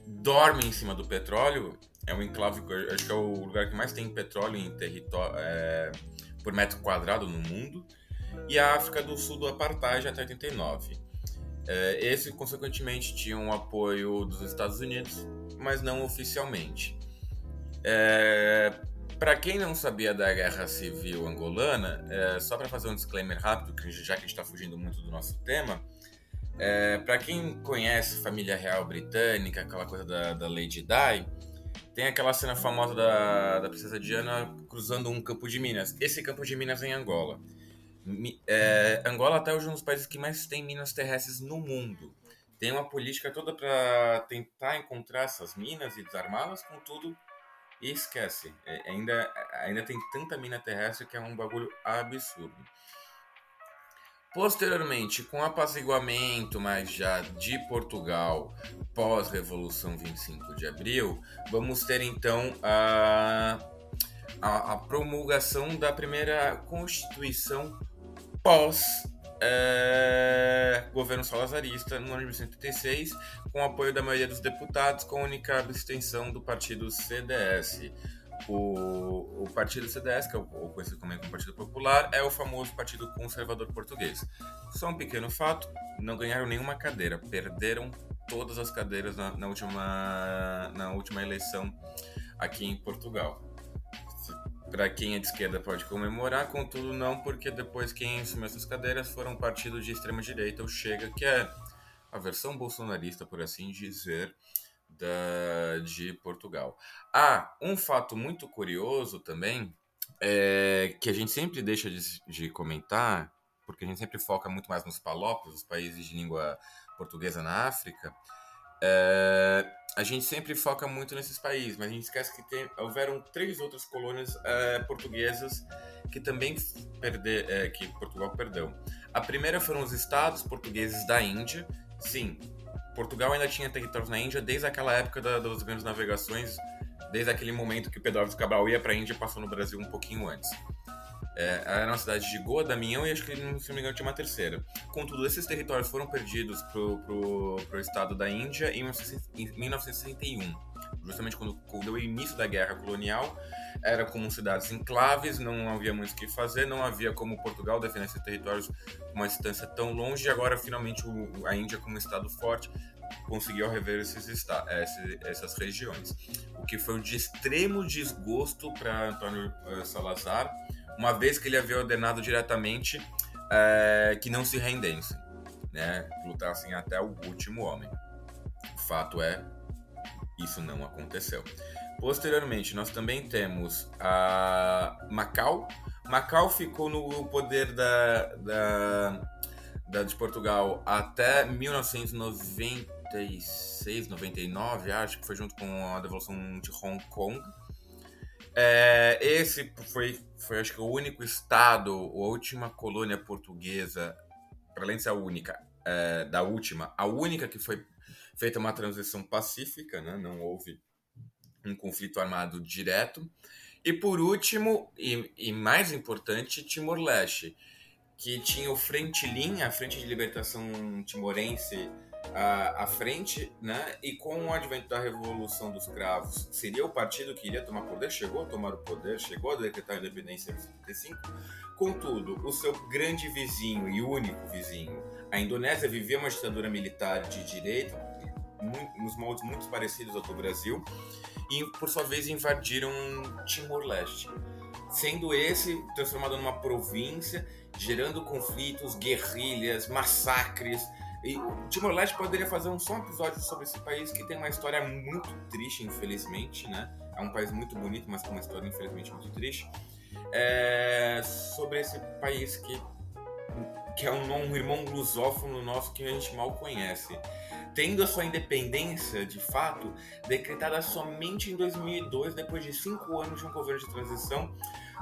A: dorme em cima do petróleo é um enclave, acho que é o lugar que mais tem petróleo em território é, por metro quadrado no mundo. E a África do Sul do apartheid até 89. É, esse, consequentemente, tinha um apoio dos Estados Unidos, mas não oficialmente. É, para quem não sabia da guerra civil angolana, é, só para fazer um disclaimer rápido, já que a gente está fugindo muito do nosso tema, é, para quem conhece família real britânica, aquela coisa da, da Lady Di, tem aquela cena famosa da, da princesa Diana cruzando um campo de minas. Esse campo de minas é em Angola. É, Angola até hoje é um dos países que mais tem minas terrestres no mundo. Tem uma política toda para tentar encontrar essas minas e desarmá-las, contudo, esquece. É, ainda, ainda tem tanta mina terrestre que é um bagulho absurdo. Posteriormente, com o apaziguamento mais já de Portugal pós-Revolução 25 de Abril, vamos ter então a, a, a promulgação da primeira Constituição pós é, governo salazarista no ano de 1986, com apoio da maioria dos deputados, com a única abstenção do partido CDS. O, o partido CDS, que é o, conhecido como Partido Popular, é o famoso Partido Conservador Português. Só um pequeno fato: não ganharam nenhuma cadeira, perderam todas as cadeiras na, na última, na última eleição aqui em Portugal para quem é de esquerda pode comemorar, contudo não, porque depois quem assumiu essas cadeiras foram partidos de extrema direita, o Chega, que é a versão bolsonarista, por assim dizer, da, de Portugal. Ah, um fato muito curioso também, é, que a gente sempre deixa de, de comentar, porque a gente sempre foca muito mais nos palopes, os países de língua portuguesa na África, é, a gente sempre foca muito nesses países, mas a gente esquece que tem, houveram três outras colônias é, portuguesas que também perder, é, que Portugal perdeu. A primeira foram os estados portugueses da Índia. Sim, Portugal ainda tinha territórios na Índia desde aquela época da, das grandes navegações, desde aquele momento que o Pedro Álvares Cabral ia para a Índia passou no Brasil um pouquinho antes. É, uma cidade de Goa, Damião e acho que, se não me engano, tinha uma terceira. Contudo, esses territórios foram perdidos pro, pro, pro estado da Índia em 1961. Justamente quando, quando deu o início da guerra colonial, era como cidades enclaves, não havia muito o que fazer, não havia como Portugal defender esses territórios uma distância tão longe, e agora finalmente o, a Índia, como um estado forte, conseguiu rever esses esta esses, essas regiões. O que foi de extremo desgosto para Antônio uh, Salazar, uma vez que ele havia ordenado diretamente é, que não se rendessem, né? lutassem até o último homem. O fato é, isso não aconteceu. Posteriormente, nós também temos a Macau. Macau ficou no poder da, da, da de Portugal até 1996, 99, acho que foi junto com a devolução de Hong Kong. É, esse foi, foi, acho que, o único estado, a última colônia portuguesa, para além de ser a única, é, da última, a única que foi feita uma transição pacífica, né? não houve um conflito armado direto. E por último, e, e mais importante, Timor-Leste, que tinha o Frente Linha, a Frente de Libertação Timorense, à, à frente, né? E com o advento da Revolução dos Cravos, seria o partido que iria tomar poder, chegou a tomar o poder, chegou a decretar a independência em 75. Contudo, o seu grande vizinho e único vizinho, a Indonésia, vivia uma ditadura militar de direita, muito, nos moldes muito parecidos ao do Brasil, e por sua vez invadiram Timor-Leste, sendo esse transformado numa província, gerando conflitos, guerrilhas, massacres, e o Timor-Leste poderia fazer um só episódio sobre esse país que tem uma história muito triste, infelizmente, né? É um país muito bonito, mas com uma história, infelizmente, muito triste. É... Sobre esse país que, que é um, um irmão lusófono nosso que a gente mal conhece. Tendo a sua independência, de fato, decretada somente em 2002, depois de cinco anos de um governo de transição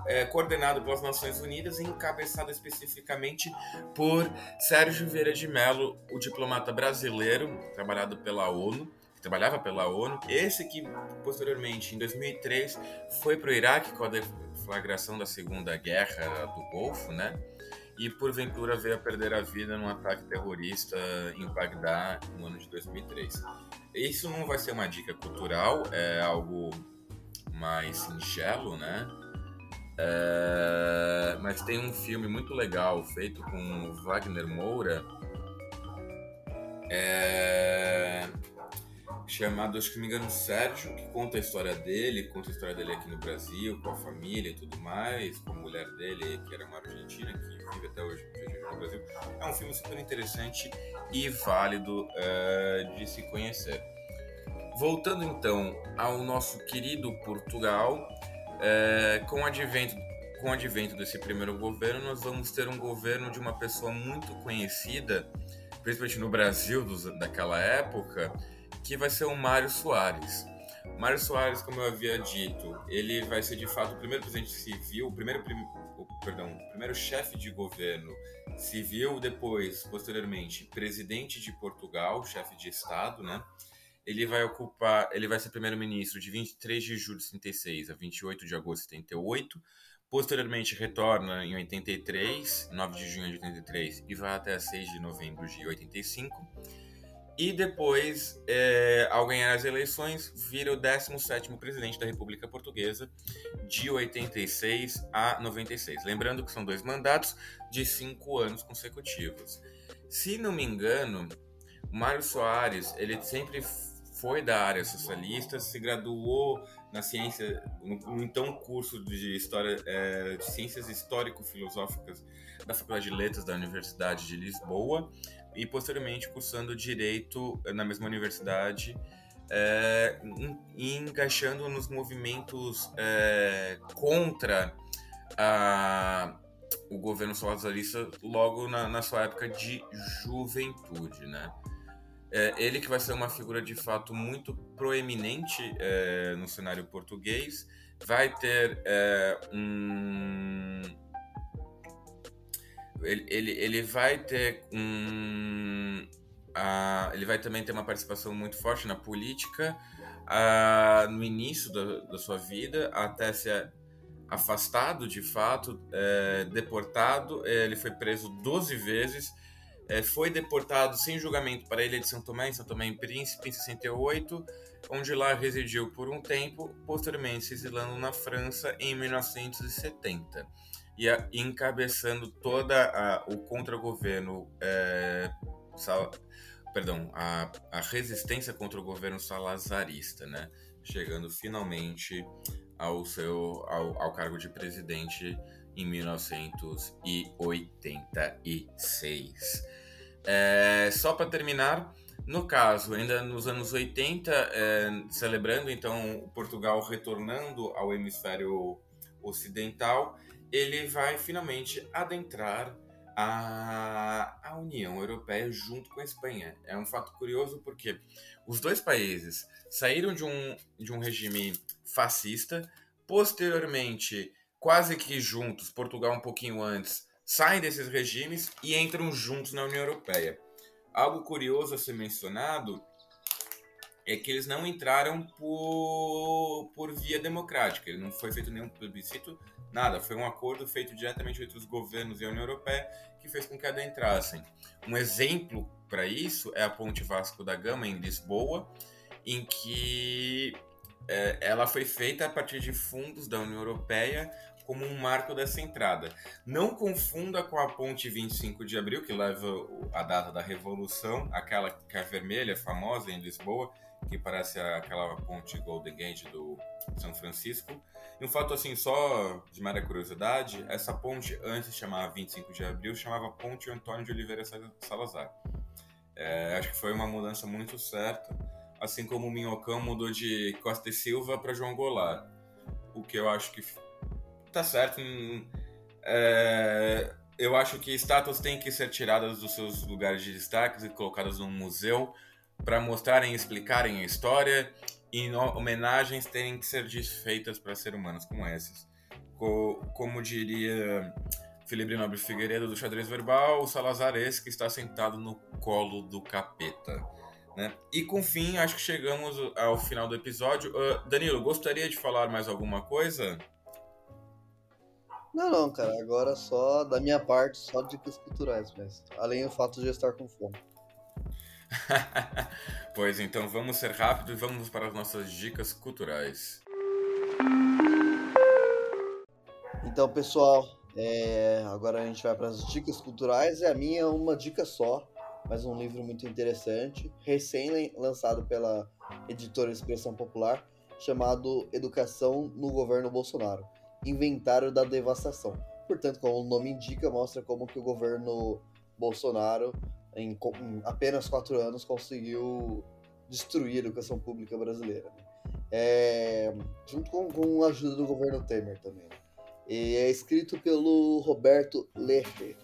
A: é, coordenado pelas Nações Unidas e encabeçado especificamente por Sérgio Vieira de Mello, o diplomata brasileiro, trabalhado pela ONU, trabalhava pela ONU, esse que posteriormente, em 2003, foi para o Iraque com a deflagração da Segunda Guerra do Golfo, né? E porventura veio a perder a vida num ataque terrorista em Bagdá no ano de 2003. Isso não vai ser uma dica cultural, é algo mais singelo, né? É, mas tem um filme muito legal feito com Wagner Moura É... Chamado, acho que me engano, Sérgio, que conta a história dele, conta a história dele aqui no Brasil, com a família e tudo mais, com a mulher dele, que era uma argentina, que vive até hoje no Brasil. É um filme super interessante e válido é, de se conhecer. Voltando então ao nosso querido Portugal, é, com, o advento, com o advento desse primeiro governo, nós vamos ter um governo de uma pessoa muito conhecida, principalmente no Brasil dos, daquela época, que vai ser o Mário Soares. Mário Soares, como eu havia dito, ele vai ser de fato o primeiro presidente civil, o primeiro, o, perdão, o primeiro chefe de governo civil, depois, posteriormente, presidente de Portugal, chefe de Estado, né? Ele vai ocupar, ele vai ser primeiro-ministro de 23 de julho de 76 a 28 de agosto de 78. Posteriormente retorna em 83, 9 de junho de 83 e vai até 6 de novembro de 85. E depois, é, ao ganhar as eleições, vira o 17º presidente da República Portuguesa, de 86 a 96. Lembrando que são dois mandatos de cinco anos consecutivos. Se não me engano, Mário Soares, ele sempre foi da área socialista, se graduou na ciência, no, no então curso de história, é, de ciências histórico-filosóficas da Faculdade de Letras da Universidade de Lisboa e posteriormente cursando direito na mesma universidade é, encaixando nos movimentos é, contra a, o governo salazarista logo na, na sua época de juventude, né? É, ele que vai ser uma figura de fato muito proeminente é, no cenário português, vai ter é, um. Ele, ele, ele vai ter um. Ele vai também ter uma participação muito forte na política no início da, da sua vida, até ser afastado de fato, é, deportado. Ele foi preso 12 vezes é, foi deportado sem julgamento para a ilha de São Tomé, em São Tomé em Príncipe, em 68, onde lá residiu por um tempo, posteriormente se exilando na França em 1970 e a, encabeçando toda a, o contra-governo, é, perdão, a, a resistência contra o governo salazarista, né? chegando finalmente ao seu ao, ao cargo de presidente em 1986. É, só para terminar, no caso, ainda nos anos 80, é, celebrando então Portugal retornando ao hemisfério ocidental, ele vai finalmente adentrar a, a União Europeia junto com a Espanha. É um fato curioso porque os dois países saíram de um, de um regime fascista, posteriormente, quase que juntos, Portugal um pouquinho antes, saem desses regimes e entram juntos na União Europeia. Algo curioso a ser mencionado é que eles não entraram por, por via democrática, não foi feito nenhum plebiscito, nada, foi um acordo feito diretamente entre os governos e a União Europeia que fez com que adentrassem. Um exemplo para isso é a Ponte Vasco da Gama em Lisboa, em que é, ela foi feita a partir de fundos da União Europeia como um marco dessa entrada. Não confunda com a ponte 25 de abril, que leva a data da Revolução, aquela que é vermelha, famosa em Lisboa, que parece aquela ponte Golden Gate do São Francisco. E um fato assim, só de mera curiosidade, essa ponte antes chamava 25 de abril, chamava Ponte Antônio de Oliveira Salazar. É, acho que foi uma mudança muito certa, assim como o Minhocão mudou de Costa e Silva para João Goulart. O que eu acho que tá certo. É, eu acho que estátuas têm que ser tiradas dos seus lugares de destaque e colocadas num museu para mostrarem e explicarem a história e homenagens têm que ser feitas para seres humanos como esses. como diria Felipe Nobre Figueiredo do Xadrez Verbal, o Salazar esse que está sentado no colo do capeta. Né? E com fim, acho que chegamos ao final do episódio. Uh, Danilo, gostaria de falar mais alguma coisa?
B: Não, não, cara. Agora só da minha parte, só dicas culturais mesmo. Além do fato de eu estar com fome. <laughs>
A: pois então, vamos ser rápidos e vamos para as nossas dicas culturais.
B: Então, pessoal, é... agora a gente vai para as dicas culturais e a minha é uma dica só. mas um livro muito interessante, recém-lançado pela editora Expressão Popular, chamado Educação no Governo Bolsonaro Inventário da Devastação. Portanto, como o nome indica, mostra como que o governo Bolsonaro, em, em apenas quatro anos, conseguiu destruir a educação pública brasileira. É, junto com, com a ajuda do governo Temer também. E é escrito pelo Roberto Lerche,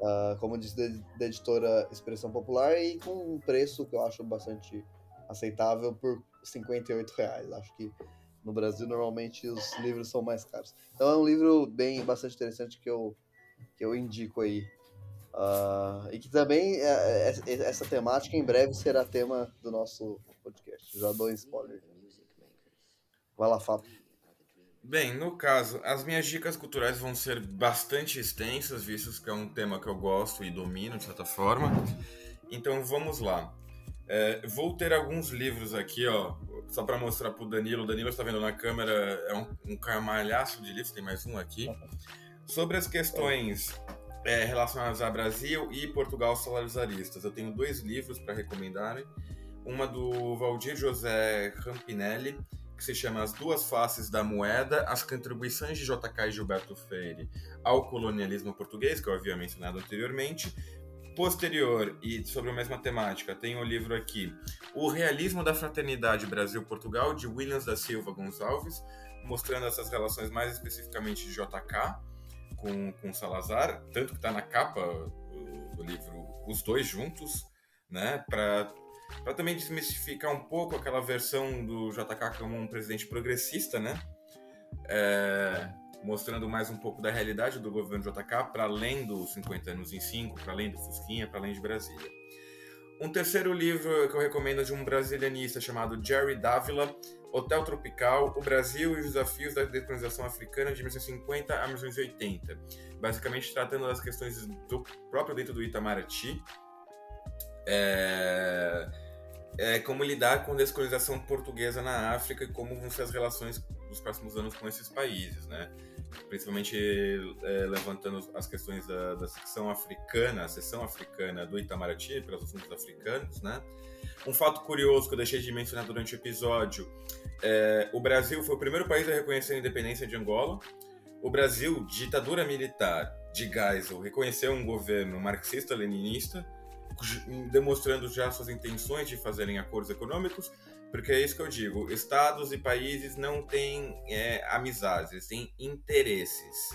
B: uh, como disse, da editora Expressão Popular, e com um preço que eu acho bastante aceitável por 58 reais. Acho que no Brasil normalmente os livros são mais caros. Então é um livro bem bastante interessante que eu, que eu indico aí. Uh, e que também é, é, essa temática em breve será tema do nosso podcast. Já dou um spoiler. Vai lá, Fábio.
A: Bem, no caso, as minhas dicas culturais vão ser bastante extensas, visto que é um tema que eu gosto e domino de certa forma. Então vamos lá. É, vou ter alguns livros aqui, ó, só para mostrar pro Danilo. O Danilo está vendo na câmera, é um, um camalhaço de livros, tem mais um aqui. Sobre as questões é, relacionadas a Brasil e Portugal salarizaristas. Eu tenho dois livros para recomendarem. Uma do Valdir José Rampinelli, que se chama As Duas Faces da Moeda, as contribuições de JK e Gilberto Freire ao colonialismo português, que eu havia mencionado anteriormente. Posterior e sobre a mesma temática, tem o livro aqui O Realismo da Fraternidade Brasil-Portugal, de Williams da Silva Gonçalves, mostrando essas relações mais especificamente de JK com, com Salazar, tanto que está na capa do, do livro os dois juntos, né, para para também desmistificar um pouco aquela versão do JK como um presidente progressista, né? É, mostrando mais um pouco da realidade do governo JK, para além dos 50 anos em 5, para além do Fusquinha, para além de Brasília. Um terceiro livro que eu recomendo é de um brasilianista chamado Jerry Davila, Hotel Tropical, O Brasil e os Desafios da Decolonização Africana de 1950 a 1980. Basicamente tratando das questões do próprio dentro do Itamaraty, é, é, como lidar com a descolonização portuguesa na África e como vão ser as relações dos próximos anos com esses países, né? Principalmente é, levantando as questões da, da secção africana, a seção africana do Itamaraty, pelos assuntos africanos, né? Um fato curioso que eu deixei de mencionar durante o episódio, é, o Brasil foi o primeiro país a reconhecer a independência de Angola. O Brasil, ditadura militar de Geisel, reconheceu um governo marxista-leninista, demonstrando já suas intenções de fazerem acordos econômicos, porque é isso que eu digo: estados e países não têm é, amizades, têm interesses.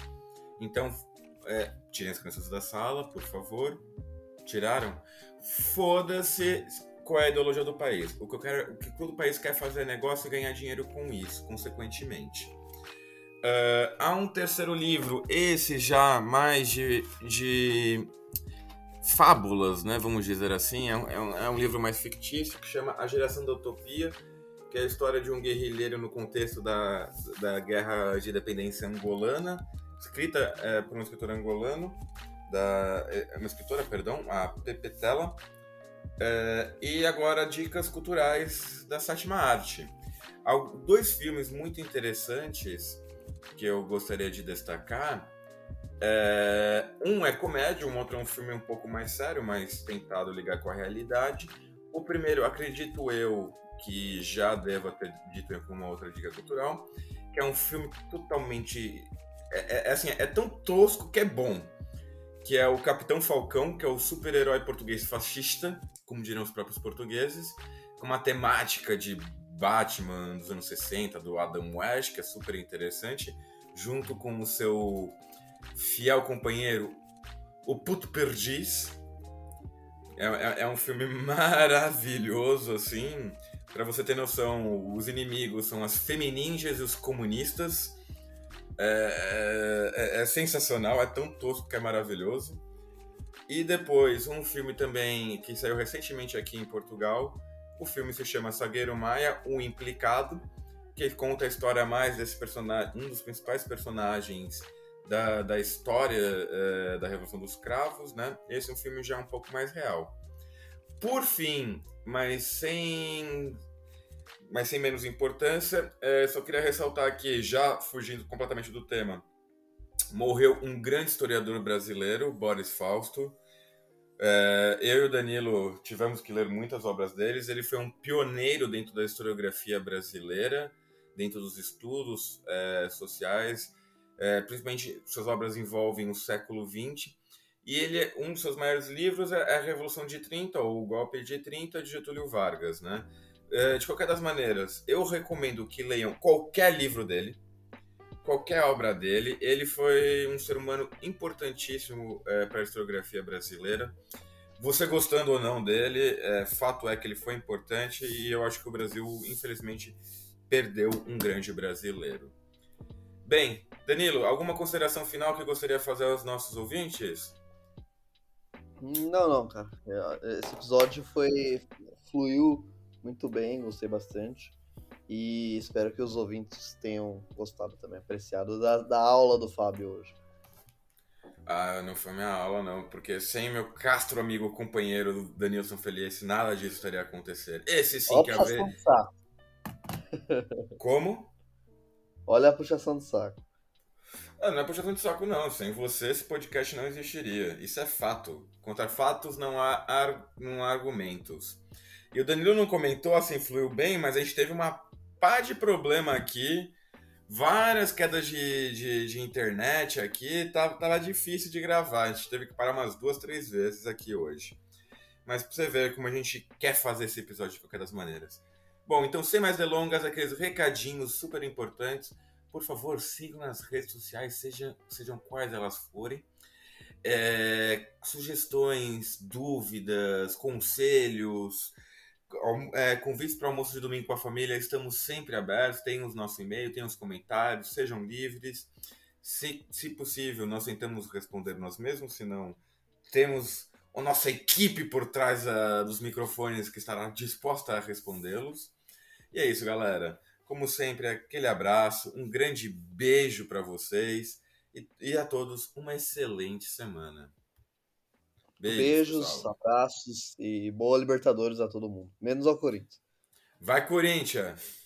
A: Então, é, tirem as crianças da sala, por favor. Tiraram? Foda-se qual é a ideologia do país. O que, eu quero, o que todo país quer fazer é negócio e ganhar dinheiro com isso, consequentemente. Uh, há um terceiro livro, esse já mais de, de fábulas, né, vamos dizer assim. É um, é um, livro mais fictício que chama A Geração da Utopia, que é a história de um guerrilheiro no contexto da, da guerra de independência angolana, escrita é, por um escritor angolano, da, é uma escritora, perdão, a Pepe Tela. É, e agora dicas culturais da sétima arte. Dois filmes muito interessantes que eu gostaria de destacar é, um é comédia, o outro é um filme um pouco mais sério, mas tentado ligar com a realidade. O primeiro, acredito eu, que já devo ter dito em alguma outra dica cultural, que é um filme totalmente. É, é, é, assim, é tão tosco que é bom. Que é o Capitão Falcão, que é o super-herói português fascista, como diriam os próprios portugueses, com uma temática de Batman dos anos 60, do Adam West, que é super interessante, junto com o seu fiel companheiro, O Puto Perdiz. É, é, é um filme <laughs> maravilhoso, assim. Para você ter noção, os inimigos são as femininjas e os comunistas. É, é, é, sensacional, é tão tosco que é maravilhoso. E depois, um filme também que saiu recentemente aqui em Portugal. O filme se chama Sagueiro Maia, O Implicado, que conta a história mais desse personagem, um dos principais personagens da, da história é, da Revolução dos Cravos, né? Esse é um filme já um pouco mais real. Por fim, mas sem, mas sem menos importância, é, só queria ressaltar aqui, já fugindo completamente do tema, morreu um grande historiador brasileiro, Boris Fausto. É, eu e o Danilo tivemos que ler muitas obras deles. Ele foi um pioneiro dentro da historiografia brasileira, dentro dos estudos é, sociais. É, principalmente, suas obras envolvem o século XX. E ele, um dos seus maiores livros é a Revolução de 30, ou o Golpe de 30, de Getúlio Vargas. Né? É, de qualquer das maneiras, eu recomendo que leiam qualquer livro dele qualquer obra dele. Ele foi um ser humano importantíssimo é, para a historiografia brasileira. Você gostando ou não dele, é, fato é que ele foi importante e eu acho que o Brasil, infelizmente, perdeu um grande brasileiro. Bem, Danilo, alguma consideração final que gostaria de fazer aos nossos ouvintes?
B: Não, não, cara. É, esse episódio foi fluiu muito bem, gostei bastante. E espero que os ouvintes tenham gostado também, apreciado da, da aula do Fábio hoje.
A: Ah, não foi minha aula, não, porque sem meu castro amigo companheiro Danilson Felice, nada disso estaria a acontecer. Esse sim
B: Olha
A: que
B: saco.
A: Como?
B: Olha a puxação de saco.
A: Ah, não é puxação de saco, não. Sem você, esse podcast não existiria. Isso é fato. Contra fatos não há, ar... não há argumentos. E o Danilo não comentou, assim, fluiu bem, mas a gente teve uma pá de problema aqui, várias quedas de, de, de internet aqui, tava, tava difícil de gravar. A gente teve que parar umas duas, três vezes aqui hoje. Mas pra você ver como a gente quer fazer esse episódio de qualquer das maneiras. Bom, então sem mais delongas, aqueles recadinhos super importantes. Por favor, sigam nas redes sociais, seja, sejam quais elas forem. É, sugestões, dúvidas, conselhos, é, convites para almoço de domingo com a família, estamos sempre abertos. Tem o nosso e-mail, tem os comentários, sejam livres. Se, se possível, nós tentamos responder nós mesmos, se não, temos a nossa equipe por trás uh, dos microfones que estará disposta a respondê-los. E é isso, galera. Como sempre, aquele abraço, um grande beijo para vocês e, e a todos uma excelente semana.
B: Beijos, Beijos abraços e boa Libertadores a todo mundo. Menos ao Corinthians.
A: Vai, Corinthians!